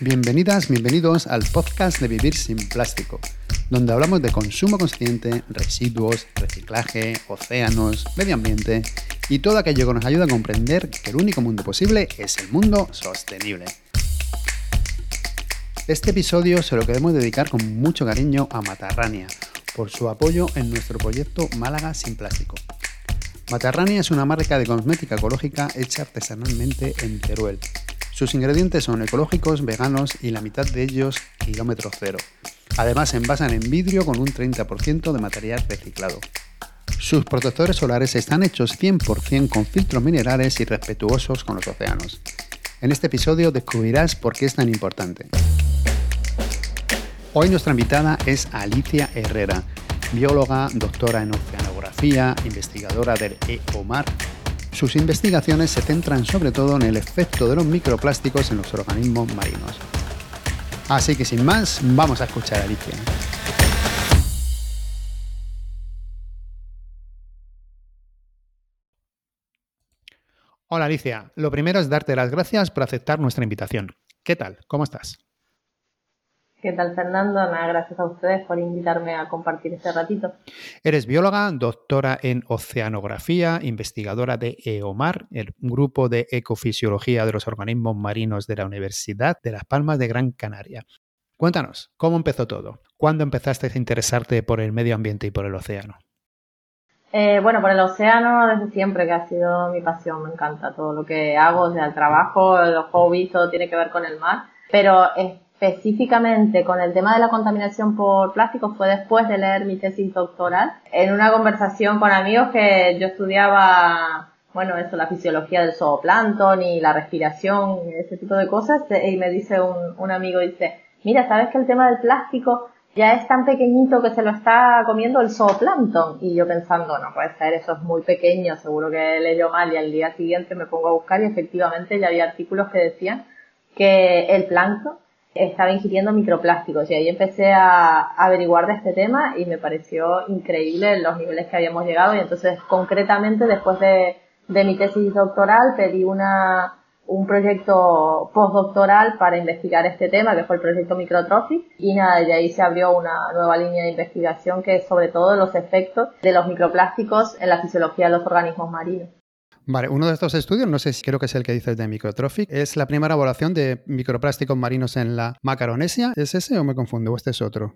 Bienvenidas, bienvenidos al podcast de Vivir sin Plástico, donde hablamos de consumo consciente, residuos, reciclaje, océanos, medio ambiente y todo aquello que nos ayuda a comprender que el único mundo posible es el mundo sostenible. Este episodio se lo queremos dedicar con mucho cariño a Matarrania por su apoyo en nuestro proyecto Málaga sin Plástico. Matarrania es una marca de cosmética ecológica hecha artesanalmente en Teruel sus ingredientes son ecológicos, veganos y la mitad de ellos kilómetro cero. Además se envasan en vidrio con un 30% de material reciclado. Sus protectores solares están hechos 100% con filtros minerales y respetuosos con los océanos. En este episodio descubrirás por qué es tan importante. Hoy nuestra invitada es Alicia Herrera, bióloga, doctora en oceanografía, investigadora del EOMAR sus investigaciones se centran sobre todo en el efecto de los microplásticos en los organismos marinos. Así que sin más, vamos a escuchar a Alicia. Hola Alicia, lo primero es darte las gracias por aceptar nuestra invitación. ¿Qué tal? ¿Cómo estás? ¿Qué tal, Fernando? Nada, gracias a ustedes por invitarme a compartir este ratito. Eres bióloga, doctora en oceanografía, investigadora de EOMAR, el grupo de ecofisiología de los organismos marinos de la Universidad de Las Palmas de Gran Canaria. Cuéntanos, ¿cómo empezó todo? ¿Cuándo empezaste a interesarte por el medio ambiente y por el océano? Eh, bueno, por el océano desde siempre que ha sido mi pasión, me encanta todo lo que hago, desde el trabajo, los hobbies, todo tiene que ver con el mar, pero es específicamente con el tema de la contaminación por plástico fue después de leer mi tesis doctoral, en una conversación con amigos que yo estudiaba, bueno, eso, la fisiología del zooplancton y la respiración, ese tipo de cosas, y me dice un, un amigo, dice, mira, ¿sabes que el tema del plástico ya es tan pequeñito que se lo está comiendo el zooplancton? Y yo pensando, no puede ser, eso es muy pequeño, seguro que leyó mal y al día siguiente me pongo a buscar y efectivamente ya había artículos que decían que el plancton estaba ingiriendo microplásticos y ahí empecé a, averiguar de este tema y me pareció increíble los niveles que habíamos llegado y entonces concretamente después de, mi tesis doctoral pedí una, un proyecto postdoctoral para investigar este tema, que fue el proyecto Microtrophic, y nada, de ahí se abrió una nueva línea de investigación que es sobre todo los efectos de los microplásticos en la fisiología de los organismos marinos. Vale, uno de estos estudios, no sé si creo que es el que dices de Microtrophic, es la primera evaluación de microplásticos marinos en la Macaronesia. ¿Es ese o me confundo? ¿O este es otro?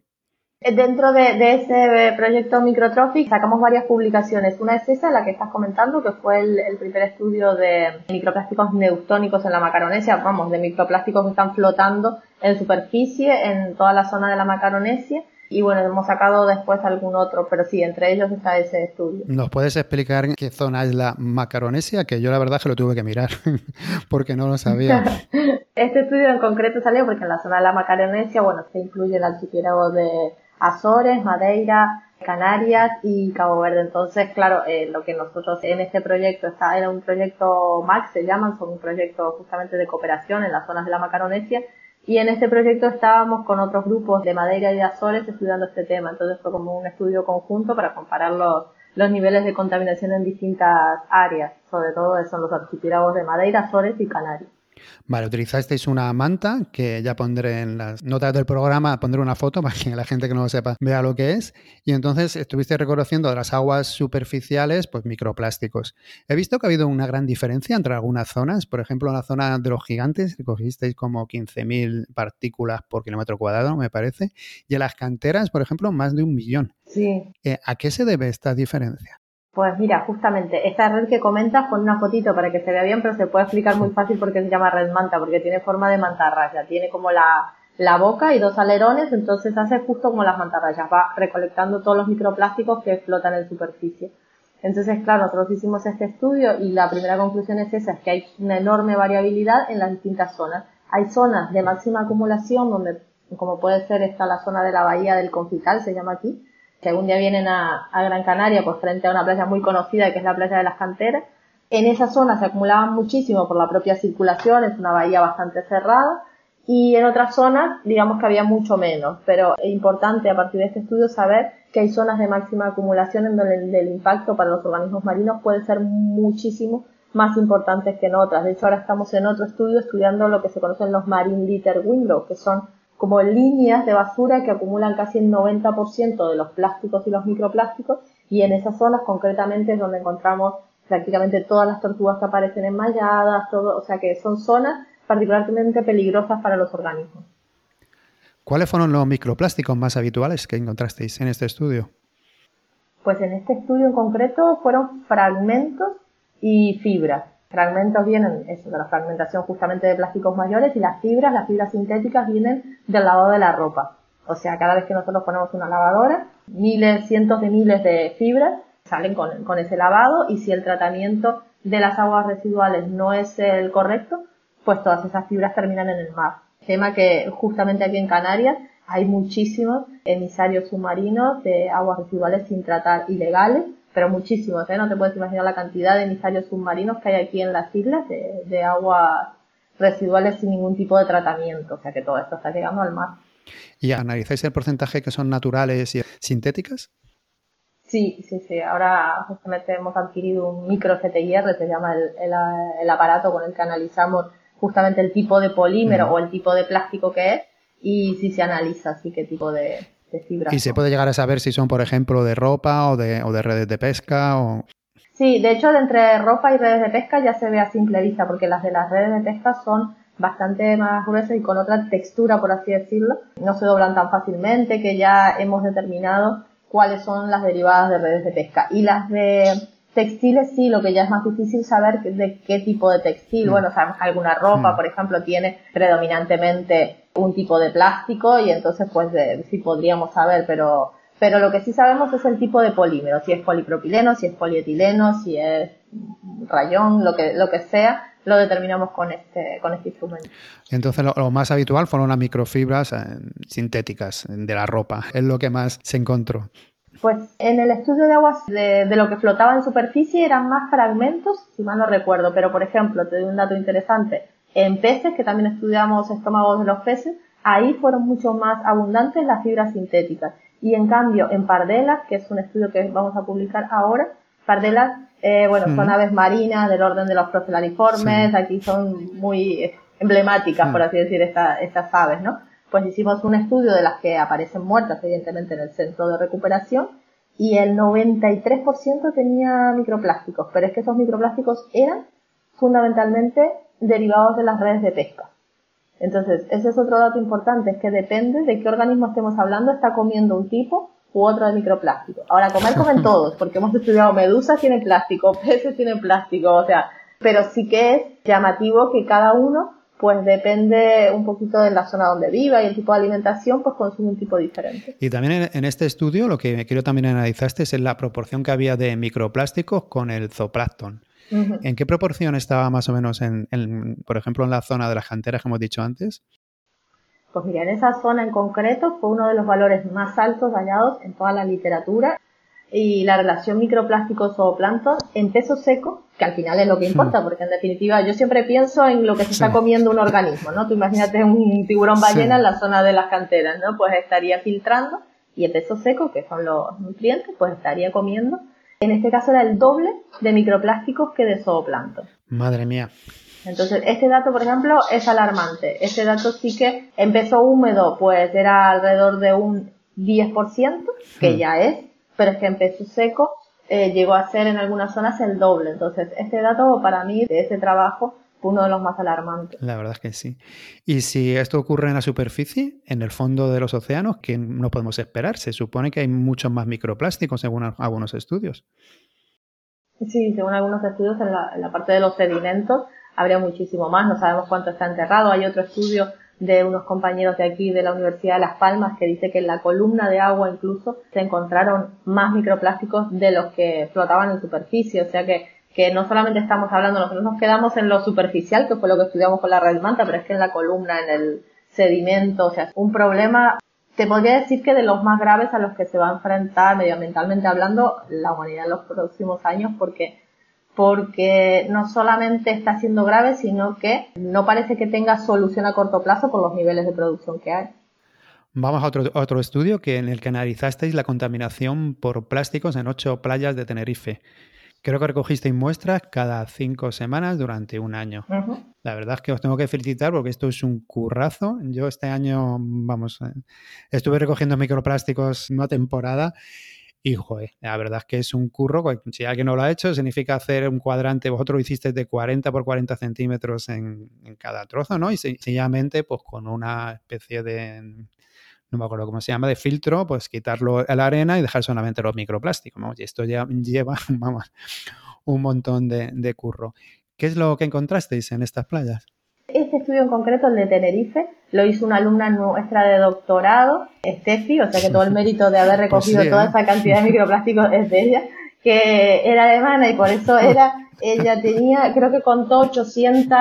Eh, dentro de, ese proyecto Microtrophic sacamos varias publicaciones. Una es esa, la que estás comentando, que fue el, primer estudio de microplásticos neutónicos en la Macaronesia, vamos, de microplásticos que están flotando en superficie en toda la zona de la Macaronesia y bueno, hemos sacado después algún otro, pero sí, entre ellos está ese estudio. ¿Nos puedes explicar qué zona es la Macaronesia? Que yo la verdad que lo tuve que mirar porque no lo sabía. este estudio en concreto salió porque en la zona de la Macaronesia, bueno, se incluye el archipiélago de Azores, Madeira, Canarias y Cabo Verde. Entonces, claro, eh, lo que nosotros en este proyecto está, era un proyecto MAX, se llaman, son un proyecto justamente de cooperación en las zonas de la Macaronesia y en este proyecto estábamos con otros grupos de Madeira y de Azores estudiando este tema. Entonces fue como un estudio conjunto para comparar los, los niveles de contaminación en distintas áreas. Sobre todo son los archipiélagos de Madeira, Azores y Canarias. Vale, utilizasteis una manta que ya pondré en las notas del programa, pondré una foto para que la gente que no lo sepa vea lo que es. Y entonces estuviste reconociendo de las aguas superficiales, pues microplásticos. He visto que ha habido una gran diferencia entre algunas zonas. Por ejemplo, en la zona de los gigantes recogisteis como 15.000 partículas por kilómetro cuadrado, me parece. Y en las canteras, por ejemplo, más de un millón. Sí. Eh, ¿A qué se debe esta diferencia? Pues mira, justamente, esta red que comentas con una fotito para que se vea bien, pero se puede explicar muy fácil porque se llama red manta, porque tiene forma de mantarraya, tiene como la, la boca y dos alerones, entonces hace justo como las mantarrayas, va recolectando todos los microplásticos que flotan en superficie. Entonces, claro, nosotros hicimos este estudio y la primera conclusión es esa, es que hay una enorme variabilidad en las distintas zonas. Hay zonas de máxima acumulación donde, como puede ser esta la zona de la bahía del Confital, se llama aquí, que algún día vienen a, Gran Canaria, pues frente a una playa muy conocida que es la playa de las canteras, en esa zona se acumulaban muchísimo por la propia circulación, es una bahía bastante cerrada, y en otras zonas, digamos que había mucho menos, pero es importante a partir de este estudio saber que hay zonas de máxima acumulación en donde el, impacto para los organismos marinos puede ser muchísimo más importantes que en otras. De hecho, ahora estamos en otro estudio estudiando lo que se conocen los marine litter windows, que son como líneas de basura que acumulan casi el 90% de los plásticos y los microplásticos y en esas zonas concretamente es donde encontramos prácticamente todas las tortugas que aparecen enmalladas, todo, o sea que son zonas particularmente peligrosas para los organismos. ¿Cuáles fueron los microplásticos más habituales que encontrasteis en este estudio? Pues en este estudio en concreto fueron fragmentos y fibras. Fragmentos vienen eso, de la fragmentación justamente de plásticos mayores y las fibras, las fibras sintéticas vienen del lavado de la ropa. O sea, cada vez que nosotros ponemos una lavadora, miles, cientos de miles de fibras salen con, ese lavado y si el tratamiento de las aguas residuales no es el correcto, pues todas esas fibras terminan en el mar. Tema que justamente aquí en Canarias hay muchísimos emisarios submarinos de aguas residuales sin tratar ilegales, pero muchísimos, ¿eh? No te puedes imaginar la cantidad de emisarios submarinos que hay aquí en las islas de, de aguas residuales sin ningún tipo de tratamiento, o sea que todo esto está llegando al mar. ¿Y analizáis el porcentaje que son naturales y sintéticas? Sí, sí, sí. Ahora justamente hemos adquirido un micro CTIR, se llama el, el, aparato con el que analizamos justamente el tipo de polímero o el tipo de plástico que es y si se analiza así qué tipo de, de fibra. ¿Y se puede llegar a saber si son, por ejemplo, de ropa o de, o de redes de pesca? O... Sí, de hecho, de entre ropa y redes de pesca ya se ve a simple vista, porque las de las redes de pesca son bastante más gruesas y con otra textura, por así decirlo. No se doblan tan fácilmente, que ya hemos determinado cuáles son las derivadas de redes de pesca. Y las de textiles sí, lo que ya es más difícil saber de qué tipo de textil. Mm. Bueno, sabemos que alguna ropa, mm. por ejemplo, tiene predominantemente un tipo de plástico y entonces pues sí podríamos saber, pero pero lo que sí sabemos es el tipo de polímero, si es polipropileno, si es polietileno, si es rayón, lo que, lo que sea, lo determinamos con este, con este instrumento. Entonces lo, más habitual fueron las microfibras eh, sintéticas de la ropa, es lo que más se encontró. Pues en el estudio de aguas de, de, lo que flotaba en superficie eran más fragmentos, si mal no recuerdo, pero por ejemplo, te doy un dato interesante, en peces, que también estudiamos estómagos de los peces, ahí fueron mucho más abundantes las fibras sintéticas. Y en cambio, en pardelas, que es un estudio que vamos a publicar ahora, pardelas eh, bueno, son aves marinas del orden de los procelariformes, aquí son muy emblemáticas, por así decir, estas aves, ¿no? Pues hicimos un estudio de las que aparecen muertas, evidentemente, en el centro de recuperación, y el 93% tenía microplásticos, pero es que esos microplásticos eran fundamentalmente derivados de las redes de pesca. Entonces, ese es otro dato importante, es que depende de qué organismo estemos hablando, está comiendo un tipo u otro de microplástico. Ahora, comer comen todos, porque hemos estudiado medusas tienen plástico, peces tienen plástico, o sea, pero sí que es llamativo que cada uno, pues depende un poquito de la zona donde viva y el tipo de alimentación, pues consume un tipo diferente. Y también en, este estudio lo que quiero también analizaste es la proporción que había de microplásticos con el zooplancton. ¿En qué proporción estaba más o menos, en, por ejemplo, en la zona de las canteras que hemos dicho antes? Pues mira, en esa zona en concreto fue uno de los valores más altos dañados en toda la literatura y la relación microplásticos-zooplancton en peso seco, que al final es lo que importa, porque en definitiva yo siempre pienso en lo que se está comiendo un organismo, ¿no? Tú imagínate un tiburón ballena en la zona de las canteras, ¿no? Pues estaría filtrando y el peso seco, que son los nutrientes, pues estaría comiendo. En este caso era el doble de microplásticos que de zooplancton. Madre mía. Entonces, este dato, por ejemplo, es alarmante. Este dato sí que empezó húmedo, pues era alrededor de un 10%, que hmm. ya es, pero es que empezó seco, eh, llegó a ser en algunas zonas el doble. Entonces, este dato para mí, de ese trabajo, fue uno de los más alarmantes. La verdad es que sí. Y si esto ocurre en la superficie, en el fondo de los océanos, ¿qué no podemos esperar? Se supone que hay muchos más microplásticos según algunos estudios. Sí, según algunos estudios en la, en la parte de los sedimentos habría muchísimo más, no sabemos cuánto está enterrado. Hay otro estudio de unos compañeros de aquí de la Universidad de Las Palmas que dice que en la columna de agua incluso se encontraron más microplásticos de los que flotaban en superficie, o sea que que no solamente estamos hablando, nosotros nos quedamos en lo superficial, que fue lo que estudiamos con la red manta, pero es que en la columna, en el sedimento, o sea, es un problema, te podría decir que de los más graves a los que se va a enfrentar medioambientalmente hablando la humanidad en los próximos años, porque porque no solamente está siendo grave, sino que no parece que tenga solución a corto plazo por los niveles de producción que hay. Vamos a otro, otro estudio que en el que analizasteis la contaminación por plásticos en ocho playas de Tenerife. Creo que recogisteis muestras cada cinco semanas durante un año. La verdad es que os tengo que felicitar porque esto es un currazo. Yo este año, vamos, eh, estuve recogiendo microplásticos una temporada y, joder, la verdad es que es un curro. Si alguien no lo ha hecho, significa hacer un cuadrante. Vosotros lo hicisteis de 40 por 40 centímetros en, cada trozo, ¿no? Y sencillamente, pues con una especie de no me acuerdo cómo se llama, de filtro, pues quitarlo a la arena y dejar solamente los microplásticos. y esto ya lleva, vamos, un montón de, curro. ¿Qué es lo que encontrasteis en estas playas? Este estudio en concreto, el de Tenerife, lo hizo una alumna nuestra de doctorado, Steffi, o sea que todo el mérito de haber pues recogido toda ¿eh? esa cantidad de microplásticos es de ella, que era alemana y por eso era, ella tenía, creo que contó 800,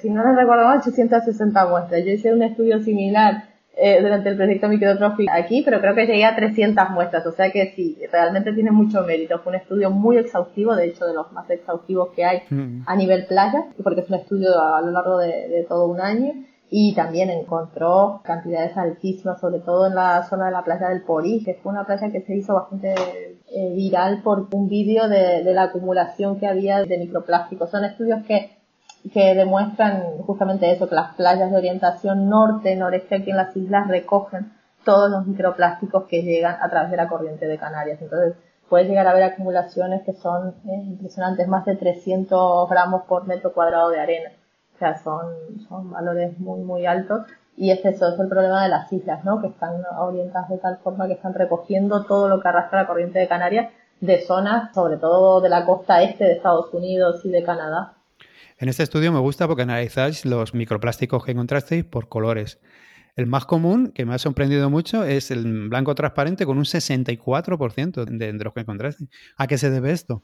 si no me recuerdo mal, 860 muestras. Yo hice un estudio similar eh, durante el proyecto Microtrophy aquí, pero creo que llegué a 300 muestras, o sea que sí, realmente tiene mucho mérito. Fue un estudio muy exhaustivo, de hecho de los más exhaustivos que hay mm. a nivel playa, porque es un estudio a lo largo de, todo un año y también encontró cantidades altísimas, sobre todo en la zona de la playa del Porí, que fue una playa que se hizo bastante eh, viral por un vídeo de, de, la acumulación que había de microplásticos. Son estudios que que demuestran justamente eso, que las playas de orientación norte-noreste aquí en las islas recogen todos los microplásticos que llegan a través de la corriente de Canarias. Entonces, puede llegar a haber acumulaciones que son eh, impresionantes, más de 300 gramos por metro cuadrado de arena. O sea, son, son valores muy, muy altos. Y es eso, es el problema de las islas, ¿no? Que están orientadas de tal forma que están recogiendo todo lo que arrastra la corriente de Canarias de zonas, sobre todo de la costa este de Estados Unidos y de Canadá, en este estudio me gusta porque analizáis los microplásticos que encontrasteis por colores. El más común, que me ha sorprendido mucho, es el blanco transparente con un 64% de, de los que encontrasteis. ¿A qué se debe esto?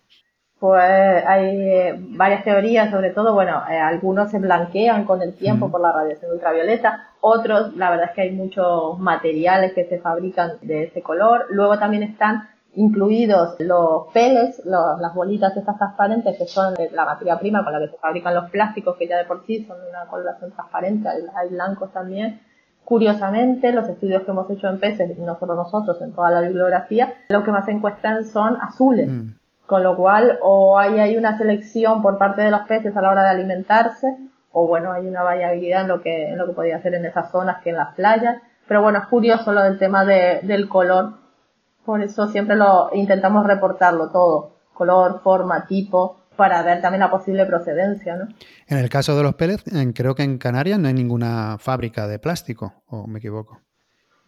Pues hay eh, varias teorías, sobre todo, bueno, eh, algunos se blanquean con el tiempo por la radiación ultravioleta, otros, la verdad es que hay muchos materiales que se fabrican de ese color, luego también están incluidos los peles, las bolitas estas transparentes que son la materia prima con la que se fabrican los plásticos que ya de por sí son de una coloración transparente, hay, blancos también. Curiosamente, los estudios que hemos hecho en peces, y no solo nosotros, en toda la bibliografía, lo que más se encuentran son azules. Mm. Con lo cual, o hay, hay una selección por parte de los peces a la hora de alimentarse, o bueno, hay una variabilidad en lo que, en lo que podía hacer en esas zonas que en las playas. Pero bueno, es curioso lo del tema de, del color, por eso siempre lo intentamos reportarlo todo, color, forma, tipo, para ver también la posible procedencia, ¿no? En el caso de los pellets, creo que en Canarias no hay ninguna fábrica de plástico, o me equivoco.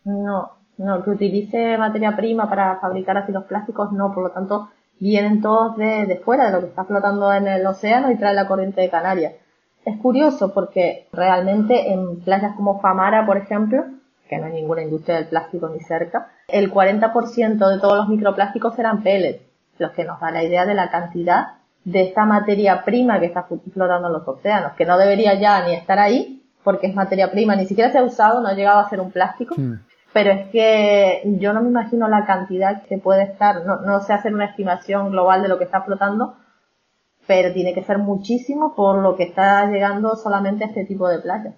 No, no, que utilice materia prima para fabricar así los plásticos, no, por lo tanto, vienen todos de, de fuera, de lo que está flotando en el océano y trae la corriente de Canarias. Es curioso porque realmente en playas como Famara, por ejemplo, que no hay ninguna industria del plástico ni cerca, el 40% de todos los microplásticos eran pellets, los que nos da la idea de la cantidad de esta materia prima que está flotando en los océanos, que no debería ya ni estar ahí, porque es materia prima, ni siquiera se ha usado, no ha llegado a ser un plástico, pero es que yo no me imagino la cantidad que puede estar, no, no sé hacer una estimación global de lo que está flotando, pero tiene que ser muchísimo por lo que está llegando solamente a este tipo de playas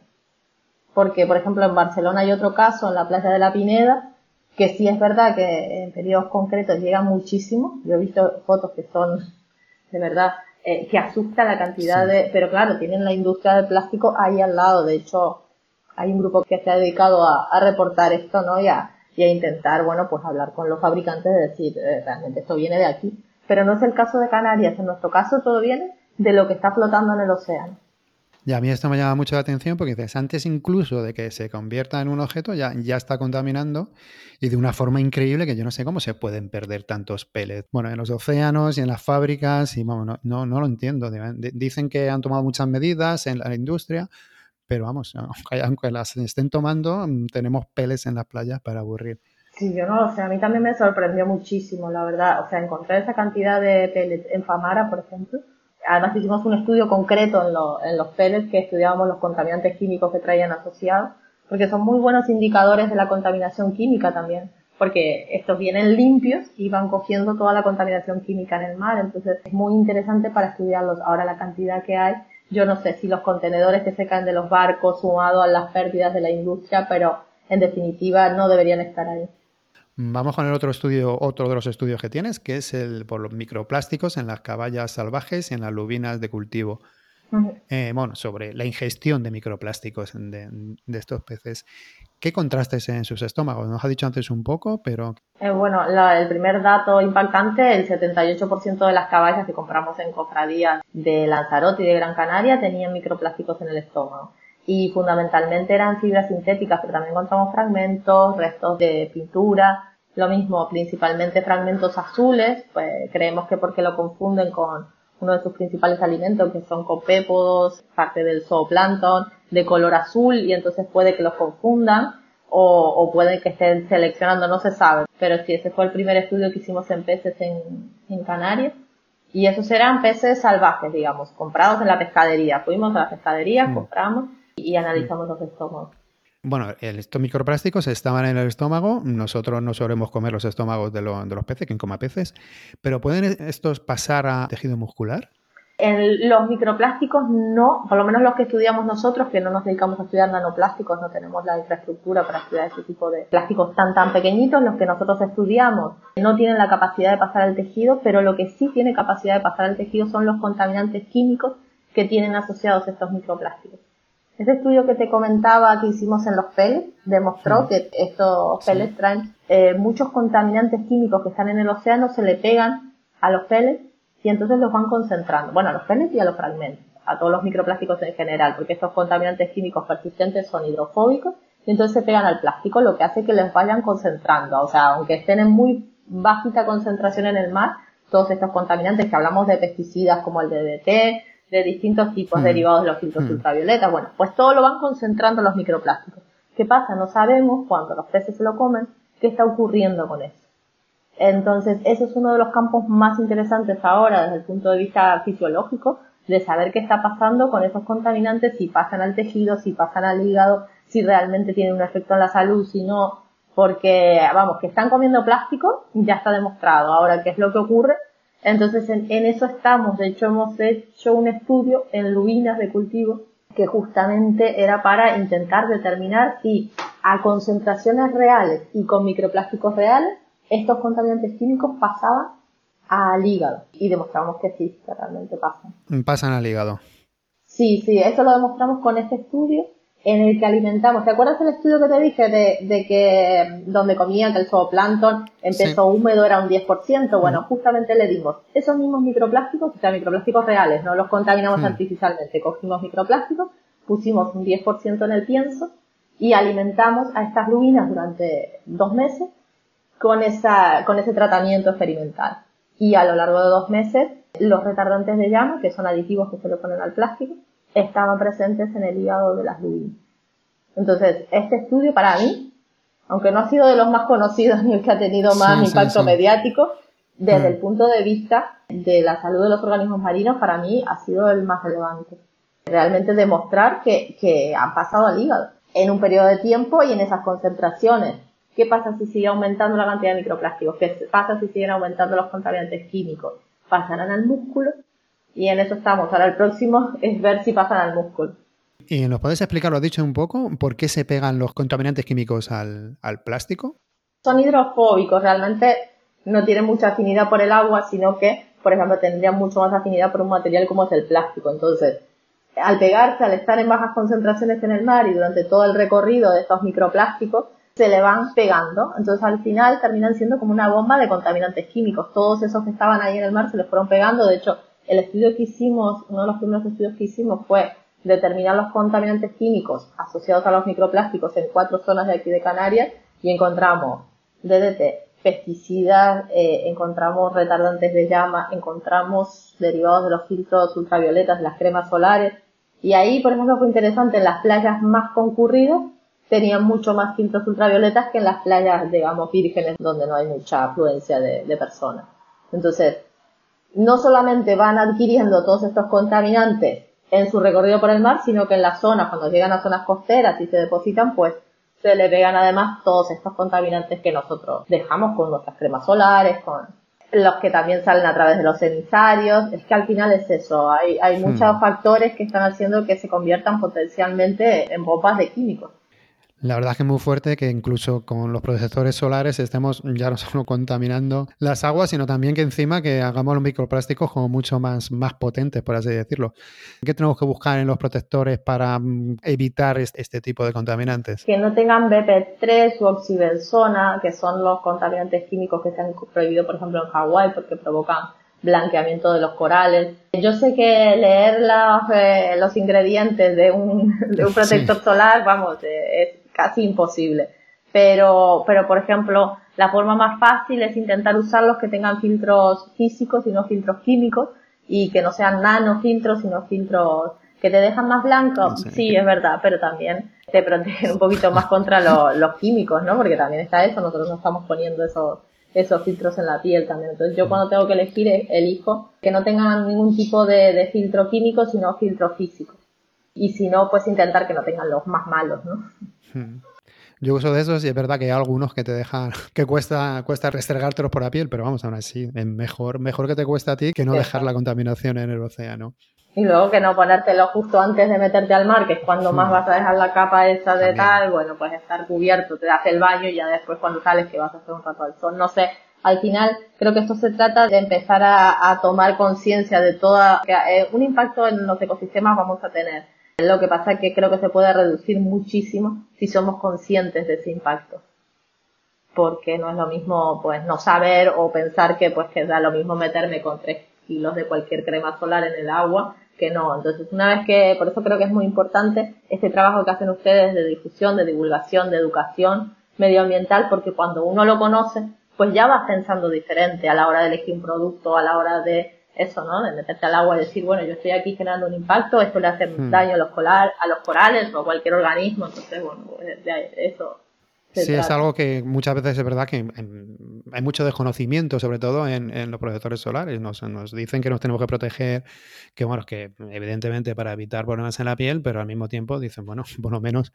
porque por ejemplo en Barcelona hay otro caso en la playa de la Pineda, que sí es verdad que en periodos concretos llega muchísimo, yo he visto fotos que son de verdad eh, que asusta la cantidad de, pero claro, tienen la industria del plástico ahí al lado, de hecho hay un grupo que se ha dedicado a, reportar esto, ¿no? Y a, y a, intentar, bueno, pues hablar con los fabricantes de decir, eh, realmente esto viene de aquí. Pero no es el caso de Canarias, en nuestro caso todo viene de lo que está flotando en el océano. Y a mí esto me llama mucho la atención porque dices, antes incluso de que se convierta en un objeto, ya, ya está contaminando y de una forma increíble que yo no sé cómo se pueden perder tantos pellets. Bueno, en los océanos y en las fábricas, y vamos, no, no, lo entiendo. Dicen que han tomado muchas medidas en la industria, pero vamos, aunque, las estén tomando, mm, tenemos pellets en las playas para aburrir. Sí, yo no lo sé, a mí también me sorprendió muchísimo, la verdad. O sea, encontrar esa cantidad de pellets en Famara, por ejemplo, además hicimos un estudio concreto en, los pellets que estudiábamos los contaminantes químicos que traían asociados, porque son muy buenos indicadores de la contaminación química también, porque estos vienen limpios y van cogiendo toda la contaminación química en el mar, entonces es muy interesante para estudiarlos. Ahora la cantidad que hay, yo no sé si los contenedores que se caen de los barcos sumado a las pérdidas de la industria, pero en definitiva no deberían estar ahí. Vamos con el otro estudio, otro de los estudios que tienes, que es el por los microplásticos en las caballas salvajes y en las lubinas de cultivo. Eh, bueno, sobre la ingestión de microplásticos de, estos peces. ¿Qué contrastes en sus estómagos? Nos ha dicho antes un poco, pero... Eh, bueno, el primer dato impactante, el 78% de las caballas que compramos en cofradías de Lanzarote y de Gran Canaria tenían microplásticos en el estómago. Y fundamentalmente eran fibras sintéticas, pero también encontramos fragmentos, restos de pintura, lo mismo, principalmente fragmentos azules, pues creemos que porque lo confunden con uno de sus principales alimentos, que son copépodos, parte del zooplancton, de color azul, y entonces puede que los confundan, o, o puede que estén seleccionando, no se sabe. Pero sí, ese fue el primer estudio que hicimos en peces en, en Canarias. Y esos eran peces salvajes, digamos, comprados en la pescadería. Fuimos a la pescadería, mm. compramos y analizamos los estómagos. Bueno, estos microplásticos estaban en el estómago. Nosotros no solemos comer los estómagos de, los peces, quien coma peces, pero ¿pueden estos pasar a tejido muscular? Los microplásticos no, por lo menos los que estudiamos nosotros, que no nos dedicamos a estudiar nanoplásticos, no tenemos la infraestructura para estudiar ese tipo de plásticos tan tan pequeñitos, los que nosotros estudiamos no tienen la capacidad de pasar al tejido, pero lo que sí tiene capacidad de pasar al tejido son los contaminantes químicos que tienen asociados estos microplásticos. Ese estudio que te comentaba que hicimos en los pellets demostró que estos pellets traen eh, muchos contaminantes químicos que están en el océano, se le pegan a los pellets y entonces los van concentrando. Bueno, a los pellets y a los fragmentos, a todos los microplásticos en general, porque estos contaminantes químicos persistentes son hidrofóbicos y entonces se pegan al plástico, lo que hace que les vayan concentrando. O sea, aunque estén en muy bajita concentración en el mar, todos estos contaminantes que hablamos de pesticidas como el DDT, de distintos tipos hmm. derivados de los filtros hmm. ultravioletas. Bueno, pues todo lo van concentrando los microplásticos. ¿Qué pasa? No sabemos cuando los peces se lo comen qué está ocurriendo con eso. Entonces, eso es uno de los campos más interesantes ahora desde el punto de vista fisiológico, de saber qué está pasando con esos contaminantes, si pasan al tejido, si pasan al hígado, si realmente tienen un efecto en la salud, si no, porque, vamos, que están comiendo plástico, ya está demostrado. Ahora, ¿qué es lo que ocurre? Entonces en, eso estamos, de hecho hemos hecho un estudio en lubinas de cultivo que justamente era para intentar determinar si a concentraciones reales y con microplásticos reales estos contaminantes químicos pasaban al hígado y demostramos que sí, que realmente pasan. Pasan al hígado. Sí, sí, eso lo demostramos con este estudio en el que alimentamos. ¿Te acuerdas del estudio que te dije de, que donde comían que el zooplancton empezó húmedo era un 10%? Bueno, justamente le dimos esos mismos microplásticos, o sea, microplásticos reales, no los contaminamos artificialmente. Cogimos microplásticos, pusimos un 10% en el pienso y alimentamos a estas lubinas durante dos meses con, esa, con ese tratamiento experimental. Y a lo largo de dos meses, los retardantes de llama, que son aditivos que se le ponen al plástico, estaban presentes en el hígado de las lubinas. Entonces, este estudio para mí, aunque no ha sido de los más conocidos ni el que ha tenido más impacto mediático, desde mm. el punto de vista de la salud de los organismos marinos, para mí ha sido el más relevante. Realmente demostrar que, que han pasado al hígado en un periodo de tiempo y en esas concentraciones. ¿Qué pasa si sigue aumentando la cantidad de microplásticos? ¿Qué pasa si siguen aumentando los contaminantes químicos? ¿Pasarán al músculo? Y en eso estamos. Ahora el próximo es ver si pasan al músculo. ¿Y nos puedes explicar, lo has dicho un poco, por qué se pegan los contaminantes químicos al, plástico? Son hidrofóbicos, realmente no tienen mucha afinidad por el agua, sino que, por ejemplo, tendrían mucho más afinidad por un material como es el plástico. Entonces, al pegarse, al estar en bajas concentraciones en el mar y durante todo el recorrido de estos microplásticos, se le van pegando. Entonces, al final terminan siendo como una bomba de contaminantes químicos. Todos esos que estaban ahí en el mar se les fueron pegando. De hecho, el estudio que hicimos, uno de los primeros estudios que hicimos fue determinar los contaminantes químicos asociados a los microplásticos en cuatro zonas de aquí de Canarias y encontramos DDT, pesticidas, eh, encontramos retardantes de llama, encontramos derivados de los filtros ultravioletas, las cremas solares. Y ahí, por ejemplo, fue interesante, en las playas más concurridas tenían mucho más filtros ultravioletas que en las playas, digamos, vírgenes, donde no hay mucha afluencia de, de personas. Entonces, no solamente van adquiriendo todos estos contaminantes en su recorrido por el mar, sino que en las zonas, cuando llegan a zonas costeras y se depositan, pues se le pegan además todos estos contaminantes que nosotros dejamos con nuestras cremas solares, con los que también salen a través de los emisarios. Es que al final es eso, hay, hay hmm. muchos factores que están haciendo que se conviertan potencialmente en bombas de químicos. La verdad es que es muy fuerte que incluso con los protectores solares estemos ya no solo contaminando las aguas, sino también que encima que hagamos los microplásticos como mucho más, más potentes, por así decirlo. ¿Qué tenemos que buscar en los protectores para mm, evitar este tipo de contaminantes? Que no tengan BP3 u oxibenzona, que son los contaminantes químicos que se han prohibido, por ejemplo, en Hawái porque provocan blanqueamiento de los corales. Yo sé que leer los, eh, los ingredientes de un, de un protector solar, vamos, eh, es casi imposible. Pero, pero, por ejemplo, la forma más fácil es intentar usar los que tengan filtros físicos y no filtros químicos y que no sean nanofiltros, sino filtros que te dejan más blanco. Sí, es verdad, pero también te protegen un poquito más contra los químicos, ¿no? Porque también está eso, nosotros no estamos poniendo esos, esos filtros en la piel también. Entonces yo cuando tengo que elegir elijo que no tengan ningún tipo de, de filtro químico, sino filtro físico. Y si no, pues intentar que no tengan los más malos, ¿no? Hmm. Yo uso de esos y es verdad que hay algunos que te dejan, que cuesta, cuesta restregártelos por la piel, pero vamos, aún así, es mejor, mejor que te cuesta a ti que no dejar la contaminación en el océano. Y luego que no ponértelo justo antes de meterte al mar, que es cuando más hmm. vas a dejar la capa esa de tal, bueno, pues estar cubierto, te das el baño y ya después cuando sales que vas a hacer un rato al sol. No sé, al final creo que esto se trata de empezar a, tomar conciencia de toda, que eh, un impacto en los ecosistemas vamos a tener lo que pasa es que creo que se puede reducir muchísimo si somos conscientes de ese impacto. Porque no es lo mismo, pues, no saber o pensar que, pues, que da lo mismo meterme con tres kilos de cualquier crema solar en el agua que no. Entonces, una vez que, por eso creo que es muy importante este trabajo que hacen ustedes de difusión, de divulgación, de educación medioambiental, porque cuando uno lo conoce, pues ya vas pensando diferente a la hora de elegir un producto, a la hora de eso, ¿no? De meterte al agua y decir, bueno, yo estoy aquí generando un impacto, esto le hace hmm. daño a los, a los corales o a cualquier organismo, entonces, bueno, eso. Sí, es algo que muchas veces es verdad que hay mucho desconocimiento, sobre todo en, los protectores solares. Nos, nos, dicen que nos tenemos que proteger, que bueno, que evidentemente para evitar problemas en la piel, pero al mismo tiempo dicen, bueno, por lo menos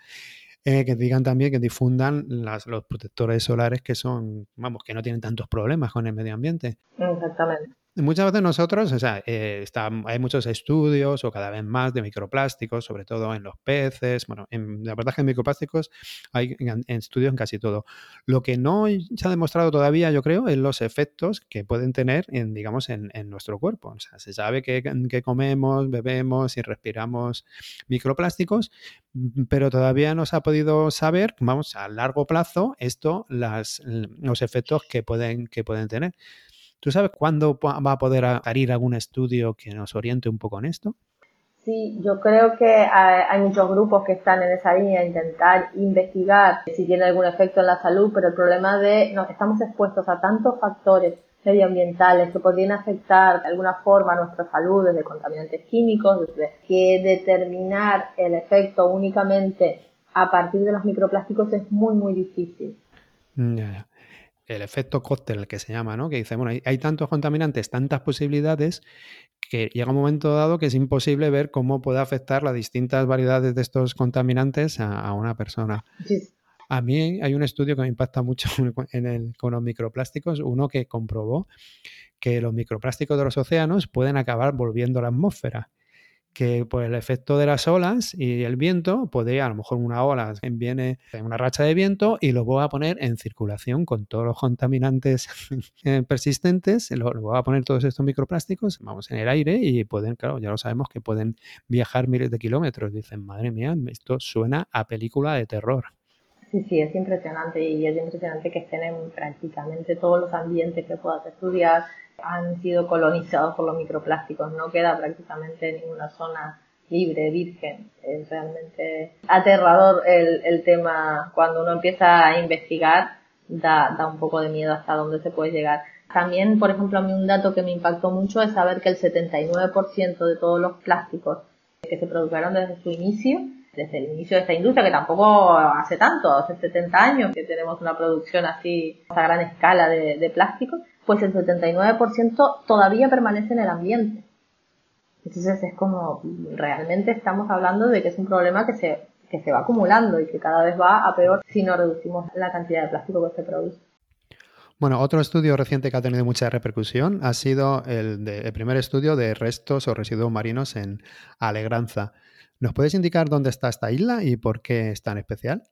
eh, que digan también que difundan las, los protectores solares que son, vamos, que no tienen tantos problemas con el medio ambiente. Exactamente. Muchas veces nosotros, o sea, eh, hay muchos estudios o cada vez más de microplásticos, sobre todo en los peces. Bueno, en, la verdad es que en microplásticos hay en, estudios en casi todo. Lo que no se ha demostrado todavía, yo creo, es los efectos que pueden tener, en, digamos, en, nuestro cuerpo. O sea, se sabe que, comemos, bebemos y respiramos microplásticos, pero todavía no se ha podido saber, vamos, a largo plazo, esto, las, los efectos que pueden, que pueden tener. ¿Tú sabes cuándo va a poder salir algún estudio que nos oriente un poco en esto? Sí, yo creo que hay muchos grupos que están en esa línea intentar investigar si tiene algún efecto en la salud, pero el problema de no, estamos expuestos a tantos factores medioambientales que podrían afectar de alguna forma nuestra salud, desde contaminantes químicos, desde que determinar el efecto únicamente a partir de los microplásticos es muy, muy difícil. Ya, el efecto cóctel que se llama, ¿no? Que dice, bueno, hay, tantos contaminantes, tantas posibilidades, que llega un momento dado que es imposible ver cómo puede afectar las distintas variedades de estos contaminantes a, una persona. A mí hay un estudio que me impacta mucho en el, con los microplásticos, uno que comprobó que los microplásticos de los océanos pueden acabar volviendo a la atmósfera que por el efecto de las olas y el viento, puede a lo mejor una ola viene en una racha de viento y lo voy a poner en circulación con todos los contaminantes eh, persistentes, lo, voy a poner todos estos microplásticos, vamos en el aire y pueden, claro, ya lo sabemos que pueden viajar miles de kilómetros. Dicen, madre mía, esto suena a película de terror. Sí, sí, es impresionante y es impresionante que estén en prácticamente todos los ambientes que puedas estudiar, han sido colonizados por los microplásticos. No queda prácticamente ninguna zona libre, virgen. Es realmente aterrador el, el tema. Cuando uno empieza a investigar, da, da un poco de miedo hasta dónde se puede llegar. También, por ejemplo, a mí un dato que me impactó mucho es saber que el 79% de todos los plásticos que se produjeron desde su inicio, desde el inicio de esta industria, que tampoco hace tanto, hace 70 años que tenemos una producción así a gran escala de, de plásticos, pues el 79% todavía permanece en el ambiente. Entonces es como, realmente estamos hablando de que es un problema que se, que se va acumulando y que cada vez va a peor si no reducimos la cantidad de plástico que se produce. Bueno, otro estudio reciente que ha tenido mucha repercusión ha sido el, de, el primer estudio de restos o residuos marinos en Alegranza. ¿Nos puedes indicar dónde está esta isla y por qué es tan especial?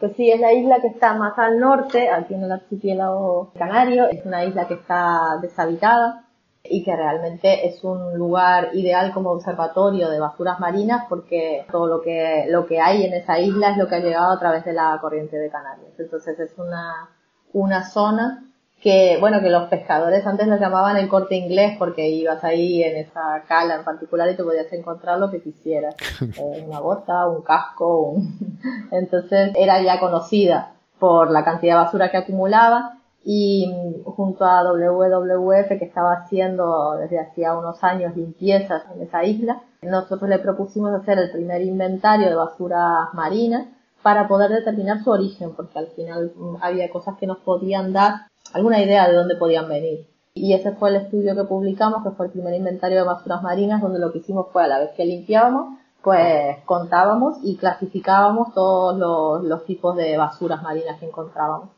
Pues sí, es la isla que está más al norte, aquí en el archipiélago canario. Es una isla que está deshabitada y que realmente es un lugar ideal como observatorio de basuras marinas porque todo lo que, lo que hay en esa isla es lo que ha llegado a través de la corriente de Canarias. Entonces es una, una zona que, bueno, que los pescadores antes lo llamaban el corte inglés porque ibas ahí en esa cala en particular y te podías encontrar lo que quisieras. Eh, una bota, un casco, un... entonces era ya conocida por la cantidad de basura que acumulaba y junto a WWF que estaba haciendo desde hacía unos años limpiezas en esa isla, nosotros le propusimos hacer el primer inventario de basuras marinas para poder determinar su origen, porque al final había cosas que nos podían dar alguna idea de dónde podían venir. Y ese fue el estudio que publicamos, que fue el primer inventario de basuras marinas, donde lo que hicimos fue a la vez que limpiábamos, pues contábamos y clasificábamos todos los, los tipos de basuras marinas que encontrábamos.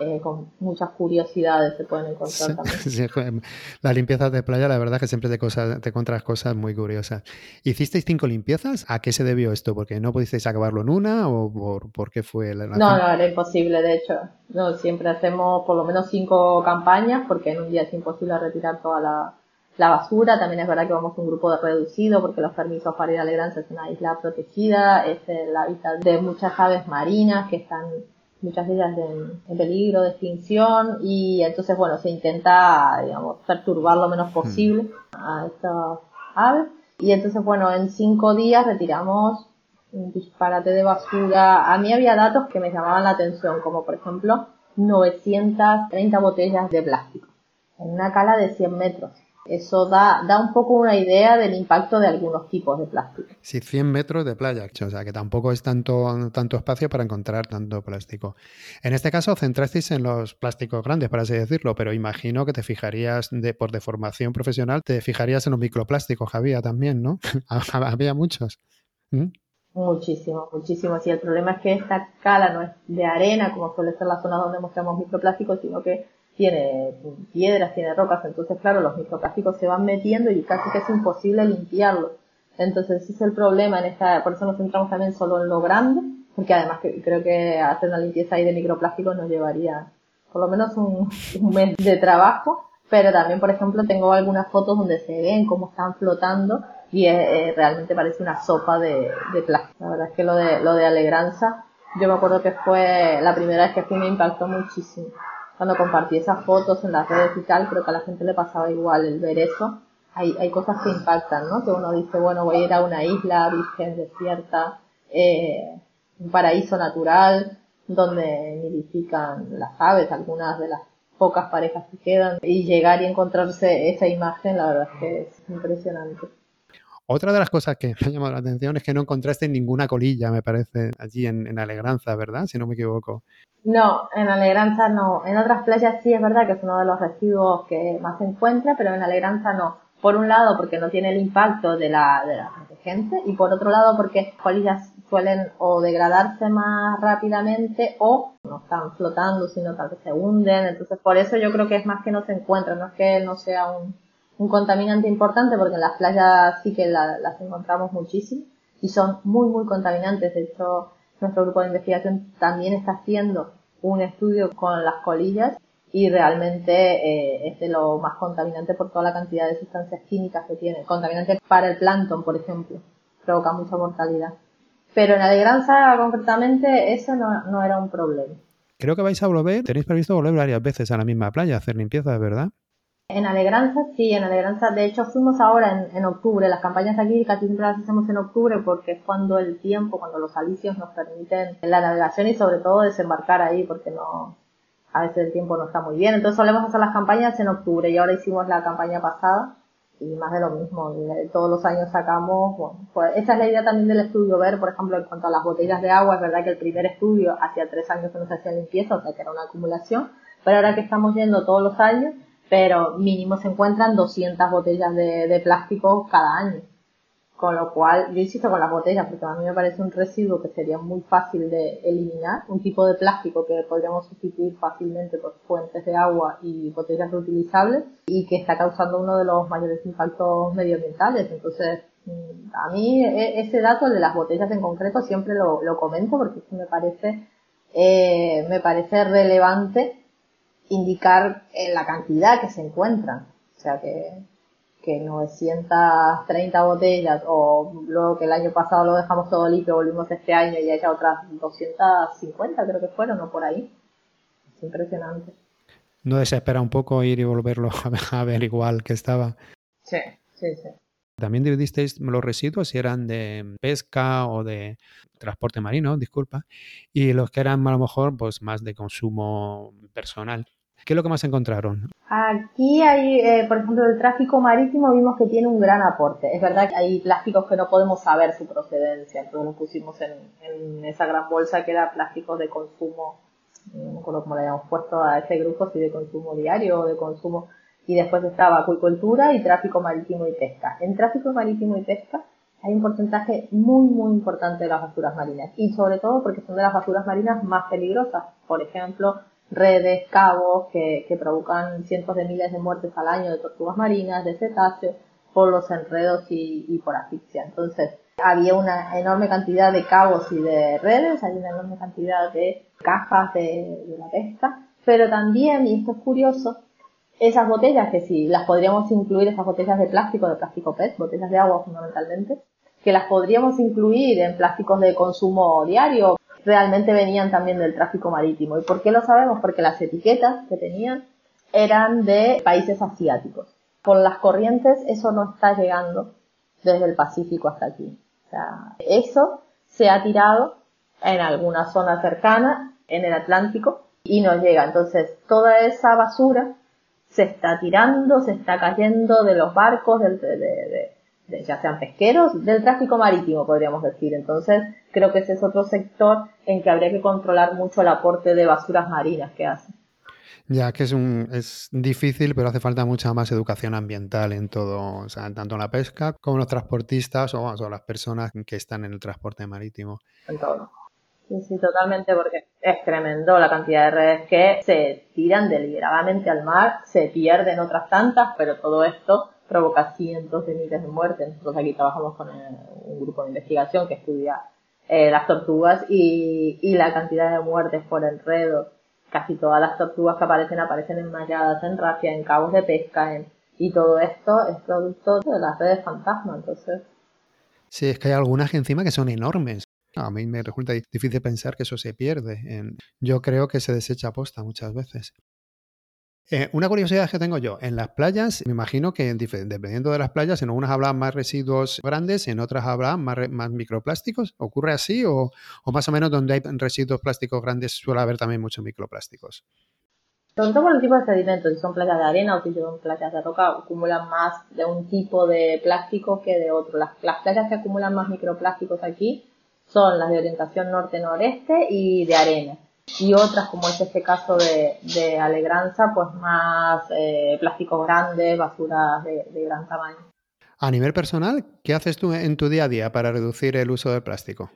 Eh, con muchas curiosidades se pueden encontrar también. las limpiezas de playa, la verdad que siempre te, cosas, te encuentras cosas muy curiosas. ¿Hicisteis cinco limpiezas? ¿A qué se debió esto? ¿Porque no pudisteis acabarlo en una o por, qué fue la No, no, era imposible, de hecho. No, siempre hacemos por lo menos cinco campañas porque en un día es imposible retirar toda la, la basura. También es verdad que vamos a un grupo de reducido porque los permisos para ir a Legrand es una isla protegida, es el hábitat de muchas aves marinas que están muchas de ellas en, peligro de extinción y entonces bueno se intenta digamos perturbar lo menos posible a estas aves y entonces bueno en cinco días retiramos un disparate de basura. A mí había datos que me llamaban la atención como por ejemplo 930 botellas de plástico en una cala de 100 metros eso da, da un poco una idea del impacto de algunos tipos de plástico. Sí, 100 metros de playa, o sea que tampoco es tanto, tanto espacio para encontrar tanto plástico. En este caso centrasteis en los plásticos grandes, para así decirlo, pero imagino que te fijarías, de, por deformación profesional, te fijarías en los microplásticos que había también, ¿no? había muchos. ¿Mm? Muchísimo, muchísimo. Sí, el problema es que esta cala no es de arena, como suele ser la zona donde mostramos microplásticos, sino que tiene piedras, tiene rocas, entonces claro, los microplásticos se van metiendo y casi que es imposible limpiarlos. Entonces ese es el problema en esta, por eso nos centramos también solo en lo grande, porque además que, creo que hacer una limpieza ahí de microplásticos nos llevaría por lo menos un, mes de trabajo, pero también por ejemplo tengo algunas fotos donde se ven cómo están flotando y eh, realmente parece una sopa de, de plástico. La verdad es que lo de, lo de Alegranza, yo me acuerdo que fue la primera vez que fui me impactó muchísimo cuando compartí esas fotos en las redes y tal, creo que a la gente le pasaba igual el ver eso. Hay, hay cosas que impactan, ¿no? Que uno dice, bueno, voy a ir a una isla virgen, desierta, eh, un paraíso natural, donde nidifican las aves, algunas de las pocas parejas que quedan, y llegar y encontrarse esa imagen, la verdad es que es impresionante. Otra de las cosas que me ha llamado la atención es que no encontraste ninguna colilla, me parece, allí en, Alegranza, ¿verdad? Si no me equivoco. No, en Alegranza no. En otras playas sí es verdad que es uno de los residuos que más se encuentra, pero en Alegranza no. Por un lado porque no tiene el impacto de la, de la gente y por otro lado porque las colillas suelen o degradarse más rápidamente o no están flotando sino tal vez se hunden. Entonces por eso yo creo que es más que no se encuentran, no es que no sea un, un contaminante importante porque en las playas sí que las encontramos muchísimo y son muy muy contaminantes. De hecho, nuestro grupo de investigación también está haciendo un estudio con las colillas y realmente eh, es de lo más contaminante por toda la cantidad de sustancias químicas que tiene. Contaminante para el plancton, por ejemplo, provoca mucha mortalidad. Pero en Alegranza, concretamente, eso no, no era un problema. Creo que vais a volver, tenéis previsto volver varias veces a la misma playa a hacer limpieza, ¿verdad? En Alegranza, sí, en Alegranza. De hecho, fuimos ahora en, en octubre. Las campañas aquí casi siempre las hacemos en octubre porque es cuando el tiempo, cuando los alicios nos permiten la navegación y sobre todo desembarcar ahí porque no, a veces el tiempo no está muy bien. Entonces solemos hacer las campañas en octubre y ahora hicimos la campaña pasada y más de lo mismo. Todos los años sacamos, bueno, pues esa es la idea también del estudio, ver, por ejemplo, en cuanto a las botellas de agua, es verdad que el primer estudio hacía tres años que no se hacía limpieza, o sea que era una acumulación, pero ahora que estamos yendo todos los años, pero mínimo se encuentran 200 botellas de, plástico cada año. Con lo cual, yo insisto con las botellas, porque a mí me parece un residuo que sería muy fácil de eliminar, un tipo de plástico que podríamos sustituir fácilmente por fuentes de agua y botellas reutilizables, y que está causando uno de los mayores impactos medioambientales. Entonces, mm, a mí e, ese dato de las botellas en concreto siempre lo, lo comento porque me parece eh, me parece relevante indicar eh, la cantidad que se encuentran. O sea que, que 930 botellas o luego que el año pasado lo dejamos todo limpio, volvimos este año y haya otras 250 creo que fueron o por ahí. Es impresionante. ¿No desespera un poco ir y volverlo a ver igual que estaba? Sí, sí, sí. También dividisteis los residuos si eran de pesca o de transporte marino, disculpa, y los que eran a lo mejor pues más de consumo personal. ¿Qué es lo que más encontraron? Aquí hay, eh, por ejemplo, el tráfico marítimo vimos que tiene un gran aporte. Es verdad que hay plásticos que no podemos saber su procedencia, entonces los pusimos en, en esa gran bolsa que era plásticos de consumo, no me cómo le habíamos puesto a ese grupo, si de consumo diario o de consumo y después estaba acuicultura y tráfico marítimo y pesca. En tráfico marítimo y pesca hay un porcentaje muy muy importante de las basuras marinas y sobre todo porque son de las basuras marinas más peligrosas. Por ejemplo, redes, cabos que, provocan cientos de miles de muertes al año de tortugas marinas, de cetáceos, por los enredos y, por asfixia. Entonces, había una enorme cantidad de cabos y de redes, hay una enorme cantidad de cajas de, de la pesca, pero también, y esto es curioso, esas botellas, que si las podríamos incluir, esas botellas de plástico, de plástico PET, botellas de agua fundamentalmente, que las podríamos incluir en plásticos de consumo diario, realmente venían también del tráfico marítimo. ¿Y por qué lo sabemos? Porque las etiquetas que tenían eran de países asiáticos. Con las corrientes eso no está llegando desde el Pacífico hasta aquí. O sea, eso se ha tirado en alguna zona cercana, en el Atlántico, y no llega. Entonces, toda esa basura se está tirando, se está cayendo de los barcos, del, de, ya sean pesqueros, del tráfico marítimo, podríamos decir. Entonces, creo que ese es otro sector en que habría que controlar mucho el aporte de basuras marinas que hacen. Ya que es un es difícil, pero hace falta mucha más educación ambiental en todo, o sea, tanto en la pesca como en los transportistas o, o las personas que están en el transporte marítimo. En todo. Sí, sí, totalmente, porque es tremendo la cantidad de redes que se tiran deliberadamente al mar, se pierden otras tantas, pero todo esto provoca cientos de miles de muertes. Nosotros aquí trabajamos con un grupo de investigación que estudia eh, las tortugas y, la cantidad de muertes por enredo. Casi todas las tortugas que aparecen aparecen enmalladas en rafia, en cabos de pesca, en, y todo esto es producto de las redes fantasma, entonces. Sí, es que hay algunas encima que son enormes. A mí me resulta difícil pensar que eso se pierde. Yo creo que se desecha posta muchas veces. Eh, una curiosidad que tengo yo, en las playas, me imagino que dependiendo de las playas, en algunas habrá más residuos grandes, en otras habrá más, microplásticos. ¿Ocurre así? O, más o menos donde hay residuos plásticos grandes suele haber también muchos microplásticos? Sobre todo por el tipo de sedimentos, si son playas de arena o si son playas de roca, acumulan más de un tipo de plástico que de otro. Las playas que acumulan más microplásticos aquí son las de orientación norte-noreste y de arena. Y otras, como es este caso de, de Alegranza, pues más eh, plásticos grandes, basuras de, gran tamaño. A nivel personal, ¿qué haces tú en tu día a día para reducir el uso del plástico?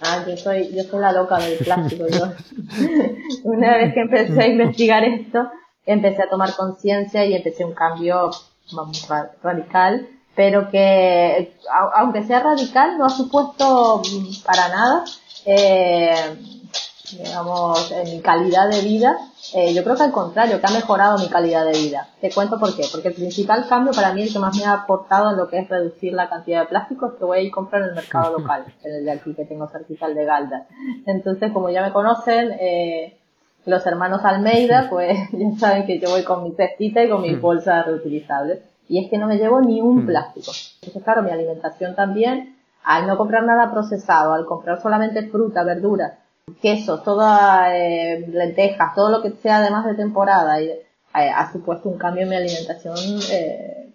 Ah, yo soy, yo soy la loca del plástico. una vez que empecé a investigar esto, empecé a tomar conciencia y empecé un cambio vamos, radical pero que aunque sea radical no ha supuesto mm, para nada eh, digamos en mi calidad de vida eh, yo creo que al contrario que ha mejorado mi calidad de vida. Te cuento por qué. Porque el principal cambio para mí el que más me ha aportado en lo que es reducir la cantidad de plástico es que voy a ir a comprar en el mercado local en el de aquí que tengo cerquita el de Galda entonces como ya me conocen eh, los hermanos Almeida pues ya saben que yo voy con mi cestita y con mis bolsas reutilizables y es que no me llevo ni un hmm. plástico. Entonces, claro, mi alimentación también, al no comprar nada procesado, al comprar solamente fruta, verdura, queso, todas eh, lentejas, todo lo que sea además de temporada, y, eh, ha supuesto un cambio en mi alimentación eh,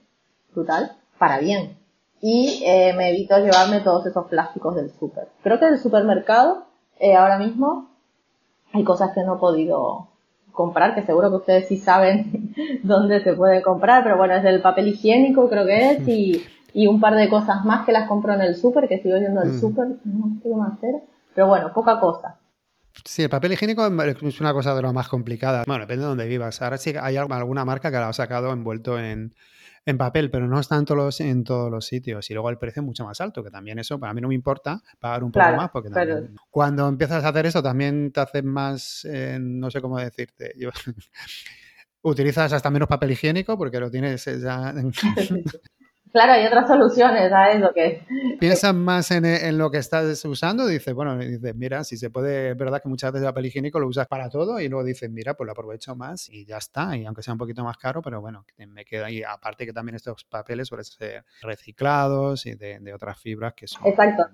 brutal, para bien. Y eh, me evito llevarme todos esos plásticos del súper. Creo que del supermercado, eh, ahora mismo, hay cosas que no he podido comprar, que seguro que ustedes sí saben dónde se puede comprar, pero bueno, es el papel higiénico creo que es y, y un par de cosas más que las compro en el súper, que sigo yendo al mm. súper, no sé cómo hacer, pero bueno, poca cosa. Sí, el papel higiénico es una cosa de lo más complicada. Bueno, depende de dónde vivas. Ahora sí hay alguna marca que lo ha sacado envuelto en, en papel, pero no está en todos, los, en todos los sitios. Y luego el precio es mucho más alto, que también eso, para mí no me importa pagar un poco más, porque cuando empiezas a hacer eso también te haces más, eh, no sé cómo decirte, utilizas hasta menos papel higiénico porque lo tienes ya... Claro, hay otras soluciones a eso que... Piensas más en, lo que estás usando, dices, bueno, dices, mira, si se puede, es verdad que muchas veces el papel higiénico lo usas para todo y luego dices, mira, pues lo aprovecho más y ya está, y aunque sea un poquito más caro, pero bueno, me queda ahí, aparte que también estos papeles suelen ser reciclados y de, otras fibras que, son,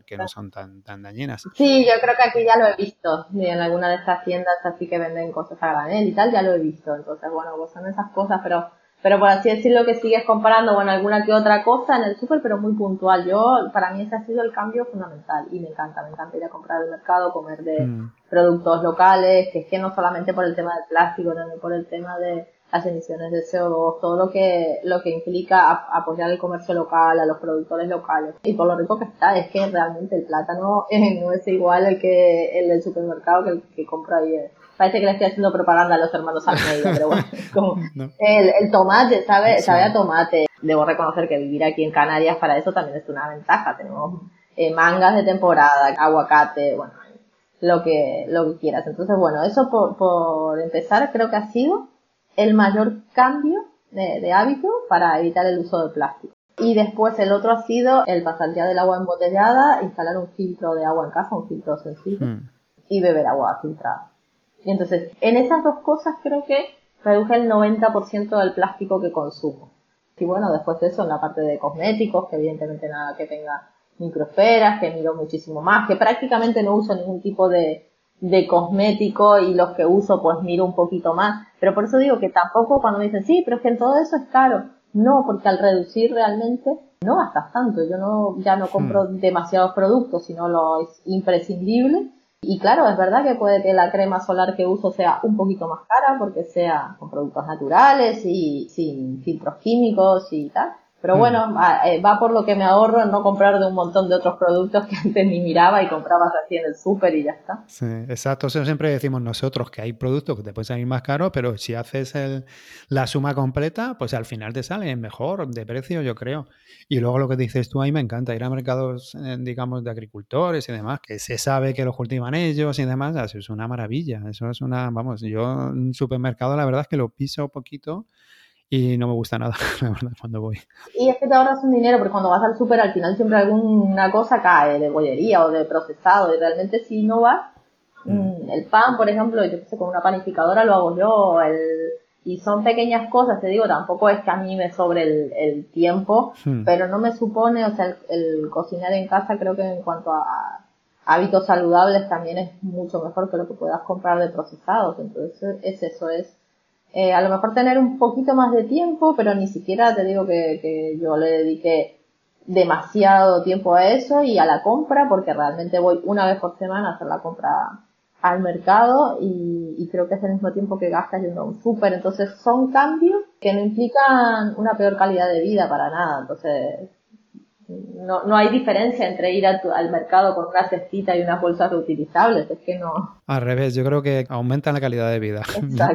que no son tan, tan dañinas. Sí, yo creo que aquí ya lo he visto, en alguna de estas tiendas así que venden cosas a granel y tal, ya lo he visto, entonces bueno, pues son esas cosas, pero pero por así decirlo que sigues comprando, bueno, alguna que otra cosa en el súper, pero muy puntual. Yo, para mí ese ha sido el cambio fundamental y me encanta, me encanta ir a comprar al mercado, comer de mm. productos locales, que es que no solamente por el tema del plástico, no por el tema de las emisiones de CO2, todo lo que, lo que implica apoyar el comercio local, a los productores locales. Y por lo rico que está, es que realmente el plátano no es igual el que el del supermercado que el que compro ahí parece que le estoy haciendo propaganda a los hermanos Almeida, pero bueno, como el, tomate, ¿sabe? Sabe a tomate. Debo reconocer que vivir aquí en Canarias para eso también es una ventaja. Tenemos eh, mangas de temporada, aguacate, bueno, lo que, lo que quieras. Entonces, bueno, eso por, por empezar creo que ha sido el mayor cambio de, de hábito para evitar el uso del plástico. Y después el otro ha sido el pasar ya del agua embotellada, instalar un filtro de agua en casa, un filtro sencillo, hmm. y beber agua filtrada. Y entonces, en esas dos cosas creo que reduje el 90% del plástico que consumo. Y bueno, después de eso, en la parte de cosméticos, que evidentemente nada que tenga microesferas, que miro muchísimo más, que prácticamente no uso ningún tipo de, de cosmético y los que uso pues miro un poquito más. Pero por eso digo que tampoco cuando me dicen, sí, pero es que en todo eso es caro. No, porque al reducir realmente no gastas tanto. Yo no, ya no compro hmm. demasiados productos, sino lo es imprescindible y claro, es verdad que puede que la crema solar que uso sea un poquito más cara porque sea con productos naturales y sin filtros químicos y tal. Pero mm. bueno, eh, va, por lo que me ahorro en no comprar de un montón de otros productos que antes ni miraba y comprabas así en el súper y ya está. Sí, exacto. Eso siempre decimos nosotros que hay productos que te pueden salir más caros, pero si haces el, la suma completa, pues al final te sale mejor de precio, yo creo. Y luego lo que dices tú ahí me encanta, ir a mercados, eh, digamos, de agricultores y demás, que se sabe que los cultivan ellos y demás, eso es una maravilla. Eso es una, vamos, yo en supermercado la verdad es que lo piso poquito y no me gusta nada, la verdad, cuando voy. Y es que te ahorras un dinero, porque cuando vas al súper al final siempre alguna cosa cae de bollería o de procesado, y realmente si no vas, mm. Mm, el pan, por ejemplo, yo sé, con una panificadora lo hago yo, el, y son pequeñas cosas, te digo, tampoco es que a mí me sobre el, tiempo, hmm. pero no me supone, o sea, el, cocinar en casa creo que en cuanto a hábitos saludables también es mucho mejor que lo que puedas comprar de procesados, entonces es eso, es eh, a lo mejor tener un poquito más de tiempo, pero ni siquiera te digo que, que yo le dediqué demasiado tiempo a eso y a la compra, porque realmente voy una vez por semana a hacer la compra al mercado y, creo que es el mismo tiempo que gastas yendo a un súper. Entonces son cambios que no implican una peor calidad de vida para nada. Entonces no, no hay diferencia entre ir al mercado con una cestita y unas bolsas reutilizables, es que no. Al revés, yo creo que aumentan la calidad de vida.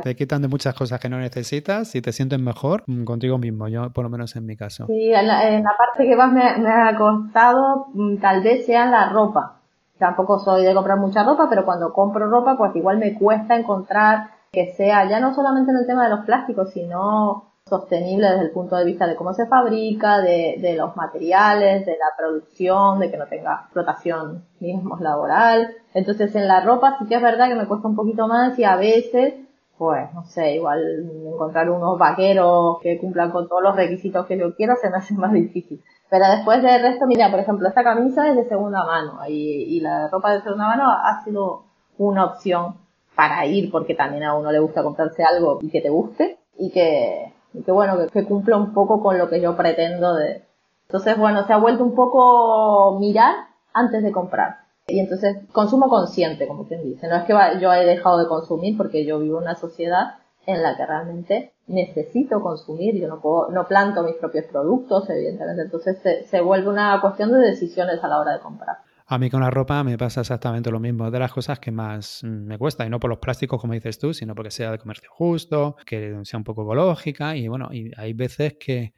Te quitan de muchas cosas que no necesitas y te sientes mejor contigo mismo, yo por lo menos en mi caso. Sí, en la, parte que más me, me, ha costado mm, tal vez sea la ropa. Tampoco soy de comprar mucha ropa, pero cuando compro ropa pues igual me cuesta encontrar que sea ya no solamente en el tema de los plásticos, sino sostenible desde el punto de vista de cómo se fabrica, de, de los materiales, de la producción, de que no tenga explotación, digamos, laboral. Entonces en la ropa sí que es verdad que me cuesta un poquito más y a veces, pues, no sé, igual encontrar unos vaqueros que cumplan con todos los requisitos que yo quiero se me hace más difícil. Pero después del resto, mira, por ejemplo, esta camisa es de segunda mano y, y la ropa de segunda mano ha sido una opción para ir porque también a uno le gusta comprarse algo y que te guste y que y que bueno, que, cumpla un poco con lo que yo pretendo de... Entonces, bueno, se ha vuelto un poco mirar antes de comprar. Y entonces, consumo consciente, como quien dice. No es que yo he dejado de consumir porque yo vivo en una sociedad en la que realmente necesito consumir, yo no puedo, no planto mis propios productos, evidentemente, entonces se, se vuelve una cuestión de decisiones a la hora de comprar. A mí con la ropa me pasa exactamente lo mismo. De las cosas que más me cuesta, y no por los plásticos, como dices tú, sino porque sea de comercio justo, que sea un poco ecológica. Y bueno, y hay veces que,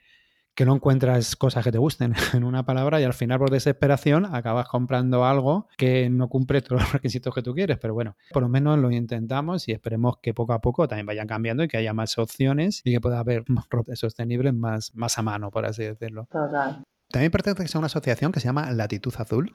que no encuentras cosas que te gusten en una palabra y al final por desesperación acabas comprando algo que no cumple todos los requisitos que tú quieres. Pero bueno, por lo menos lo intentamos y esperemos que poco a poco también vayan cambiando y que haya más opciones y que pueda haber ropas sostenibles más, más a mano, por así decirlo. Total. También perteneces a una asociación que se llama Latitud Azul.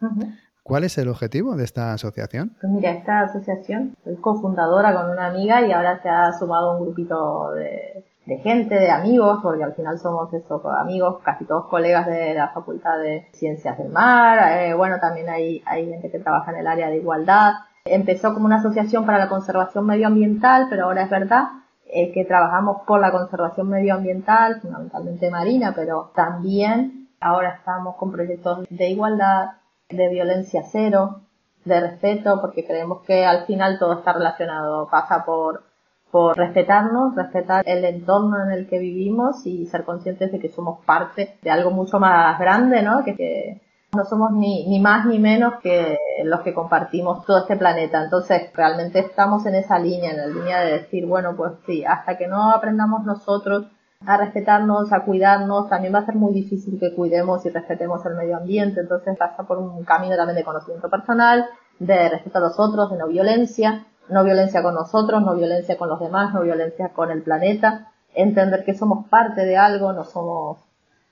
¿Cuál es el objetivo de esta asociación? Pues mira, esta asociación soy cofundadora con una amiga y ahora se ha sumado un grupito de, gente, de amigos, porque al final somos eso, amigos, casi todos colegas de la Facultad de Ciencias del Mar. Eh, bueno, también hay, hay gente que trabaja en el área de igualdad. Empezó como una asociación para la conservación medioambiental, pero ahora es verdad eh, que trabajamos por la conservación medioambiental, fundamentalmente marina, pero también Ahora estamos con proyectos de igualdad, de violencia cero, de respeto, porque creemos que al final todo está relacionado, pasa por, por respetarnos, respetar el entorno en el que vivimos y ser conscientes de que somos parte de algo mucho más grande, ¿no? Que, no somos ni, ni más ni menos que los que compartimos todo este planeta. Entonces, realmente estamos en esa línea, en la línea de decir, bueno, pues sí, hasta que no aprendamos nosotros a respetarnos, a cuidarnos, también va a ser muy difícil que cuidemos y respetemos el medio ambiente, entonces pasa por un camino también de conocimiento personal, de respeto a los otros, de no violencia, no violencia con nosotros, no violencia con los demás, no violencia con el planeta, entender que somos parte de algo, no somos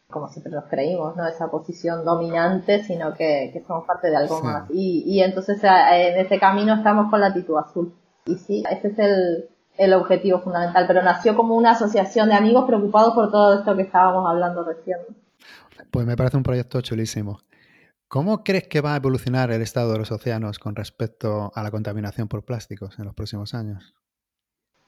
como siempre nos creímos, ¿no? Esa posición dominante, sino que, que somos parte de algo más. Y, y entonces en ese camino estamos con la actitud azul. Y sí, ese es el, el objetivo fundamental, pero nació como una asociación de amigos preocupados por todo esto que estábamos hablando recién. Pues me parece un proyecto chulísimo. ¿Cómo crees que va a evolucionar el estado de los océanos con respecto a la contaminación por plásticos en los próximos años?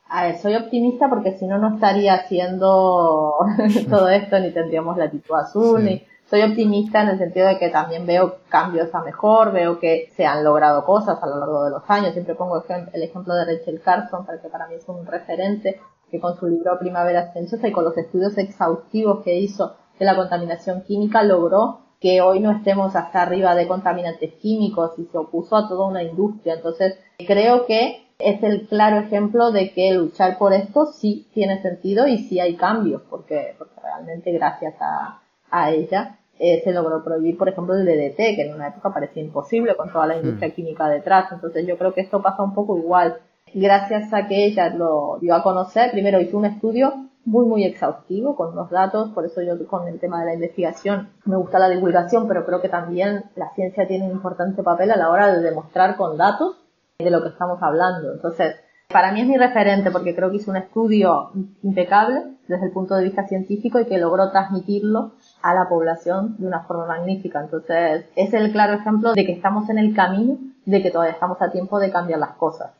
A ver, soy optimista porque si no, no estaría haciendo todo esto, ni tendríamos la latitud azul, ni soy optimista en el sentido de que también veo cambios a mejor, veo que se han logrado cosas a lo largo de los años. Siempre pongo el ejemplo de Rachel Carson, porque para mí es un referente, que con su libro Primavera Silenciosa y con los estudios exhaustivos que hizo de la contaminación química logró que hoy no estemos hasta arriba de contaminantes químicos y se opuso a toda una industria. Entonces, creo que es el claro ejemplo de que luchar por esto sí tiene sentido y sí hay cambios, porque, porque realmente gracias a, a ella eh, se logró prohibir, por ejemplo, el DDT, que en una época parecía imposible con toda la industria mm. química detrás. Entonces yo creo que esto pasa un poco igual. Gracias a que ella lo dio a conocer, primero hizo un estudio muy, muy exhaustivo con los datos, por eso yo con el tema de la investigación me gusta la divulgación, pero creo que también la ciencia tiene un importante papel a la hora de demostrar con datos de lo que estamos hablando. Entonces, para mí es mi referente porque creo que hizo un estudio impecable desde el punto de vista científico y que logró transmitirlo a la población de una forma magnífica. Entonces, es el claro ejemplo de que estamos en el camino, de que todavía estamos a tiempo de cambiar las cosas.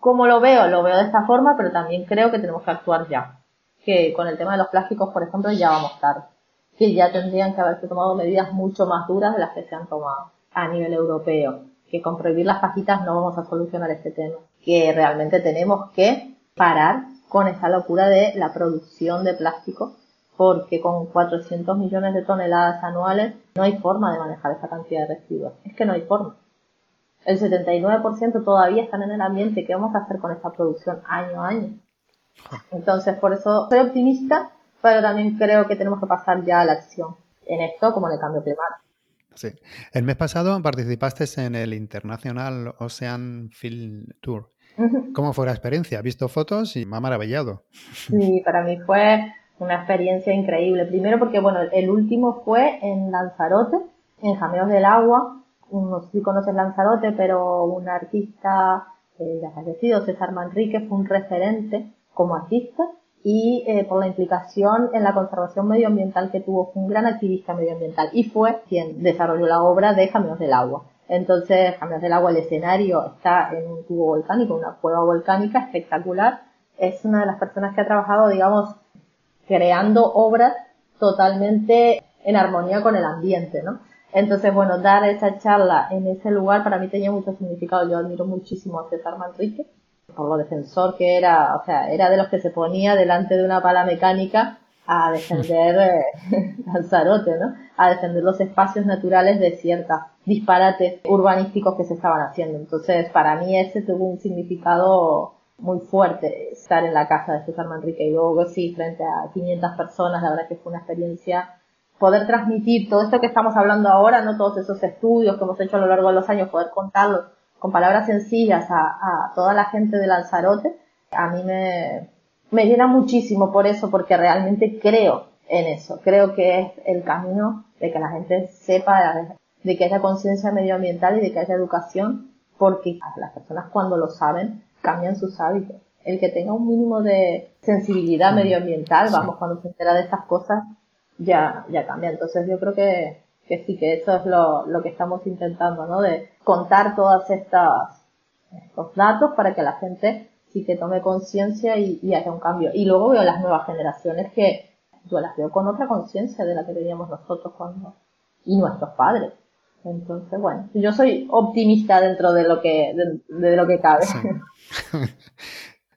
¿Cómo lo veo? Lo veo de esta forma, pero también creo que tenemos que actuar ya. Que con el tema de los plásticos, por ejemplo, ya vamos tarde. Que ya tendrían que haberse tomado medidas mucho más duras de las que se han tomado a nivel europeo. Que con prohibir las pajitas no vamos a solucionar este tema. Que realmente tenemos que parar con esa locura de la producción de plástico porque con 400 millones de toneladas anuales no hay forma de manejar esa cantidad de residuos. Es que no hay forma. El 79% todavía están en el ambiente. ¿Qué vamos a hacer con esta producción año a año? Entonces, por eso soy optimista, pero también creo que tenemos que pasar ya a la acción en esto como en el cambio climático. Sí. El mes pasado participaste en el International Ocean Film Tour. ¿Cómo fue la experiencia? He visto fotos y me ha maravillado. Sí, para mí fue una experiencia increíble. Primero porque, bueno, el último fue en Lanzarote, en Jameos del Agua. No sé si conoces Lanzarote, pero un artista eh, ya fallecido, César Manrique, fue un referente como artista y eh, por la implicación en la conservación medioambiental que tuvo, fue un gran activista medioambiental y fue quien desarrolló la obra de Jameos del Agua. Entonces, Jameos del Agua, el escenario está en un tubo volcánico, una cueva volcánica espectacular. Es una de las personas que ha trabajado, digamos, creando obras totalmente en armonía con el ambiente, ¿no? Entonces, bueno, dar esa charla en ese lugar para mí tenía mucho significado. Yo admiro muchísimo a César Manrique, por lo defensor que era, o sea, era de los que se ponía delante de una pala mecánica a defender eh, Lanzarote, ¿no? A defender los espacios naturales de ciertos disparates urbanísticos que se estaban haciendo. Entonces, para mí ese tuvo un significado muy fuerte estar en la casa de César Manrique y luego sí, frente a 500 personas, la verdad que fue una experiencia poder transmitir todo esto que estamos hablando ahora, no todos esos estudios que hemos hecho a lo largo de los años, poder contarlos con palabras sencillas a, a toda la gente de Lanzarote, a mí me, me llena muchísimo por eso, porque realmente creo en eso. Creo que es el camino de que la gente sepa de que haya conciencia medioambiental y de que haya educación, porque las personas cuando lo saben cambian sus hábitos. El que tenga un mínimo de sensibilidad medioambiental, vamos, cuando se entera de estas cosas, ya, ya cambia. Entonces yo creo que, que sí, que eso es lo, lo que estamos intentando, ¿no? De contar todas estas, estos datos para que la gente sí que tome conciencia y, y haya un cambio. Y luego veo las nuevas generaciones que yo las veo con otra conciencia de la que teníamos nosotros cuando, y nuestros padres. Entonces, bueno, yo soy optimista dentro de lo que, de, lo que cabe.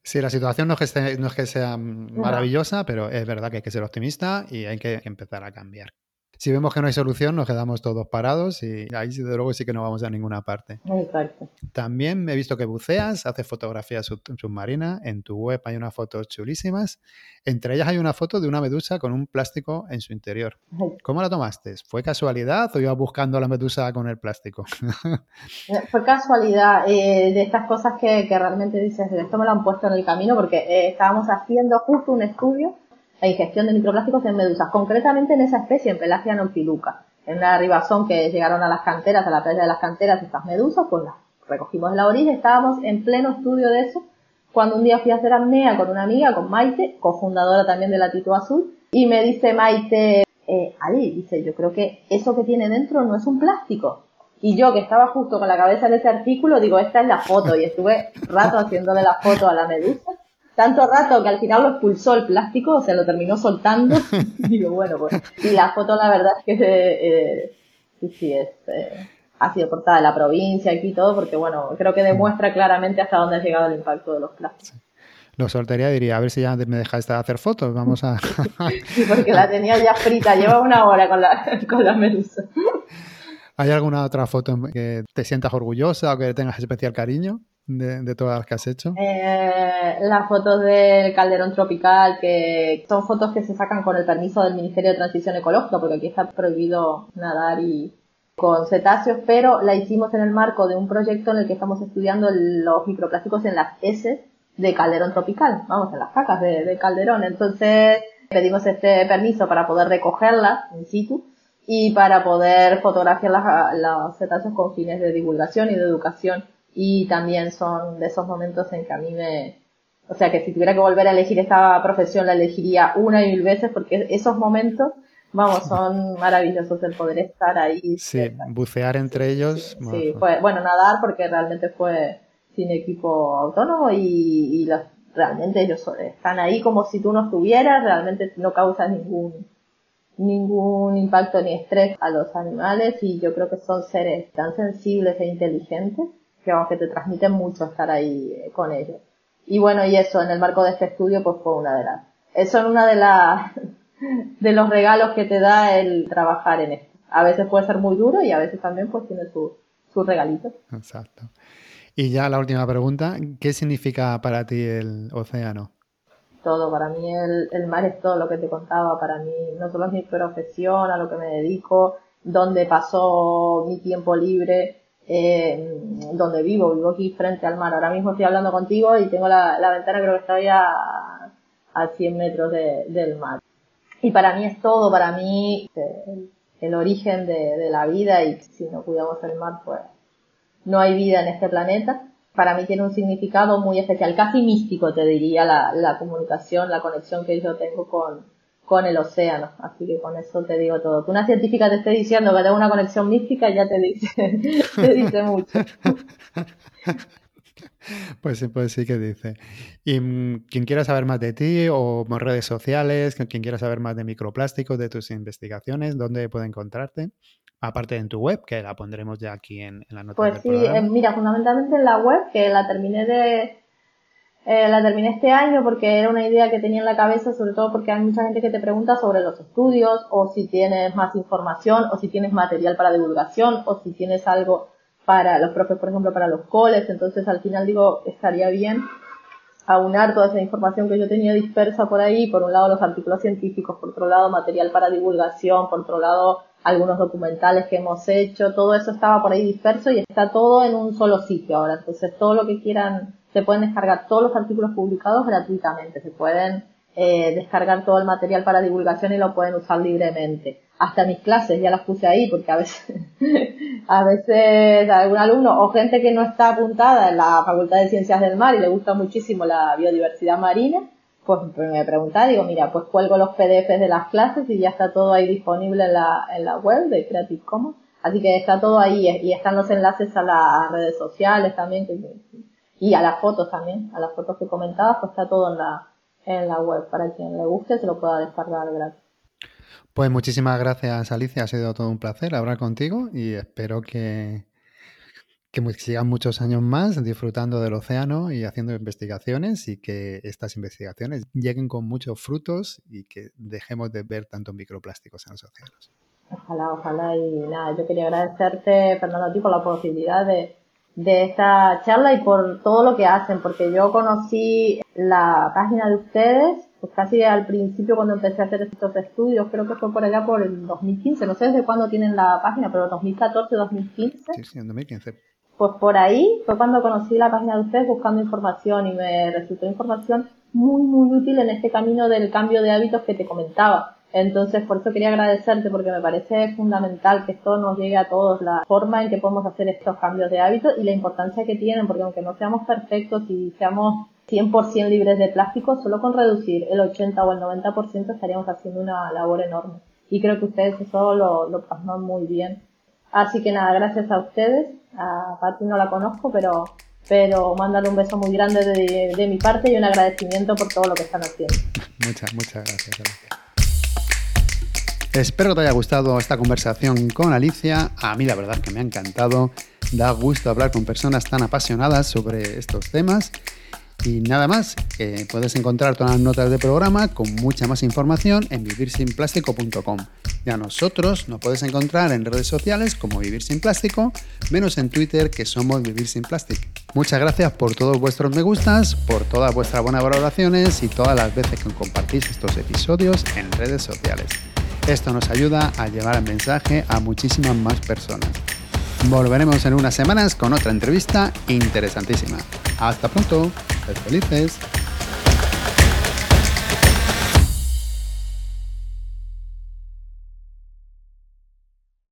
Sí. la situación no es que, no es que sea maravillosa, pero es verdad que hay que ser optimista y hay que empezar a cambiar si vemos que no hay solución, nos quedamos todos parados y ahí desde luego sí que no vamos a ninguna parte. Exacto. También he visto que buceas, haces fotografías submarinas, en tu web hay unas fotos chulísimas, entre ellas hay una foto de una medusa con un plástico en su interior. ¿Cómo la tomaste? ¿Fue casualidad o ibas buscando la medusa con el plástico? Eh, fue casualidad eh, de estas cosas que, realmente dices, esto me lo han puesto en el camino porque eh, estábamos haciendo justo un estudio la ingestión de microplásticos en medusas, concretamente en esa especie, en Pelagia noctiluca. En una ribazón que llegaron a las canteras, a la playa de las canteras, estas medusas, pues las recogimos en la orilla, estábamos en pleno estudio de eso, cuando un día fui a hacer apnea con una amiga, con Maite, cofundadora también de Latito Azul, y me dice Maite, eh, Ali, dice, yo creo que eso que tiene dentro no es un plástico. Y yo, que estaba justo con la cabeza en ese artículo, digo, esta es la foto, y estuve rato haciéndole la foto a la medusa, tanto rato que al final lo expulsó el plástico, o sea, lo terminó soltando. Digo, bueno, pues. Y la foto, la verdad es que eh, sí, sí, es, eh, ha sido portada de la provincia aquí y todo, porque bueno, creo que demuestra claramente hasta dónde ha llegado el impacto de los plásticos. Lo soltaría diría, a ver si ya me dejáis de hacer fotos, vamos a... sí, porque la tenía ya frita, lleva una hora con la, con la medusa. ¿Hay alguna otra foto que te sientas orgullosa o que tengas especial cariño? De, todas las que has hecho? Eh, las fotos del calderón tropical, que son fotos que se sacan con el permiso del Ministerio de Transición Ecológica, porque aquí está prohibido nadar y con cetáceos, pero la hicimos en el marco de un proyecto en el que estamos estudiando los microplásticos en las heces de calderón tropical, vamos, en las cacas de, calderón. Entonces pedimos este permiso para poder recogerlas in situ y para poder fotografiar los cetáceos con fines de divulgación y de educación y también son de esos momentos en que a mí me, o sea que si tuviera que volver a elegir esta profesión la elegiría una y mil veces porque esos momentos, vamos, son maravillosos el poder estar ahí. Sí, bucear entre ellos. Sí, fue, bueno, nadar porque realmente fue sin equipo autónomo y, y los, realmente ellos están ahí como si tú no estuvieras, realmente no causa ningún ningún impacto ni estrés a los animales y yo creo que son seres tan sensibles e inteligentes que, que te transmiten mucho estar ahí eh, con ellos. Y bueno, y eso, en el marco de este estudio, pues fue una de las, eso es una de las, de los regalos que te da el trabajar en esto. A veces puede ser muy duro y a veces también pues tiene sus su regalitos. Exacto. Y ya la última pregunta, ¿qué significa para ti el océano? Todo, para mí el, el mar es todo lo que te contaba, para mí no solo es mi profesión, a lo que me dedico, donde pasó mi tiempo libre, eh, donde vivo, vivo aquí frente al mar. Ahora mismo estoy hablando contigo y tengo la, ventana, creo que estoy a, a 100 metros del mar. Y para mí es todo, para mí el, el origen de, de, la vida y si no cuidamos el mar, pues no hay vida en este planeta. Para mí tiene un significado muy especial, casi místico te diría, la, la comunicación, la conexión que yo tengo con, con el océano. Así que con eso te digo todo. Que una científica te esté diciendo que tengo una conexión mística ya te dice, te dice mucho. Pues sí, pues sí que dice. Y mm, quien quiera saber más de ti o por redes sociales, quien quiera saber más de microplásticos, de tus investigaciones, ¿dónde puede encontrarte? Aparte en tu web, que la pondremos ya aquí en, la nota. Pues sí, eh, mira, fundamentalmente en la web, que la terminé de, eh, la terminé este año porque era una idea que tenía en la cabeza, sobre todo porque hay mucha gente que te pregunta sobre los estudios, o si tienes más información, o si tienes material para divulgación, o si tienes algo para los profes, por ejemplo, para los coles. Entonces, al final digo, estaría bien aunar toda esa información que yo tenía dispersa por ahí, por un lado los artículos científicos, por otro lado material para divulgación, por otro lado algunos documentales que hemos hecho, todo eso estaba por ahí disperso y está todo en un solo sitio ahora. Entonces todo lo que quieran, se pueden descargar todos los artículos publicados gratuitamente, se pueden eh, descargar todo el material para divulgación y lo pueden usar libremente. Hasta mis clases ya las puse ahí porque a veces, a veces algún alumno o gente que no está apuntada en la Facultad de Ciencias del Mar y le gusta muchísimo la biodiversidad marina, pues me pregunta, digo, mira, pues cuelgo los PDFs de las clases y ya está todo ahí disponible en la, en la web de Creative Commons. Así que está todo ahí y están los enlaces a las redes sociales también y a las fotos también, a las fotos que comentabas, pues está todo en la, en la web para quien le guste se lo pueda descargar gratis. Pues muchísimas gracias Alicia, ha sido todo un placer hablar contigo y espero que, que sigan muchos años más disfrutando del océano y haciendo investigaciones y que estas investigaciones lleguen con muchos frutos y que dejemos de ver tantos microplásticos en los océanos. Ojalá, ojalá y nada, yo quería agradecerte Fernando a ti por la posibilidad de, de esta charla y por todo lo que hacen, porque yo conocí la página de ustedes pues casi al principio cuando empecé a hacer estos estudios, creo que fue por allá por el 2015, no sé desde cuándo tienen la página, pero 2014, 2015. Sí, sí, en 2015. Pues por ahí fue cuando conocí la página de ustedes buscando información y me resultó información muy, muy útil en este camino del cambio de hábitos que te comentaba. Entonces, por eso quería agradecerte porque me parece fundamental que esto nos llegue a todos, la forma en que podemos hacer estos cambios de hábitos y la importancia que tienen, porque aunque no seamos perfectos y seamos 100% libres de plástico, solo con reducir el 80 o el 90% estaríamos haciendo una labor enorme. Y creo que ustedes eso lo, lo muy bien. Así que nada, gracias a ustedes. A Pati no la conozco, pero, pero mándale un beso muy grande de, de mi parte y un agradecimiento por todo lo que están haciendo. Muchas, muchas gracias. Espero que te haya gustado esta conversación con Alicia. A mí la verdad que me ha encantado. Da gusto hablar con personas tan apasionadas sobre estos temas. Y nada más, puedes encontrar todas las notas del programa con mucha más información en vivirsinplástico.com. Y a nosotros nos puedes encontrar en redes sociales como Vivir Sin Plástico, menos en Twitter que somos Vivir Sin Plástico. Muchas gracias por todos vuestros me gustas, por todas vuestras buenas valoraciones y todas las veces que compartís estos episodios en redes sociales. Esto nos ayuda a llevar el mensaje a muchísimas más personas. Volveremos en unas semanas con otra entrevista interesantísima. Hasta pronto, felices.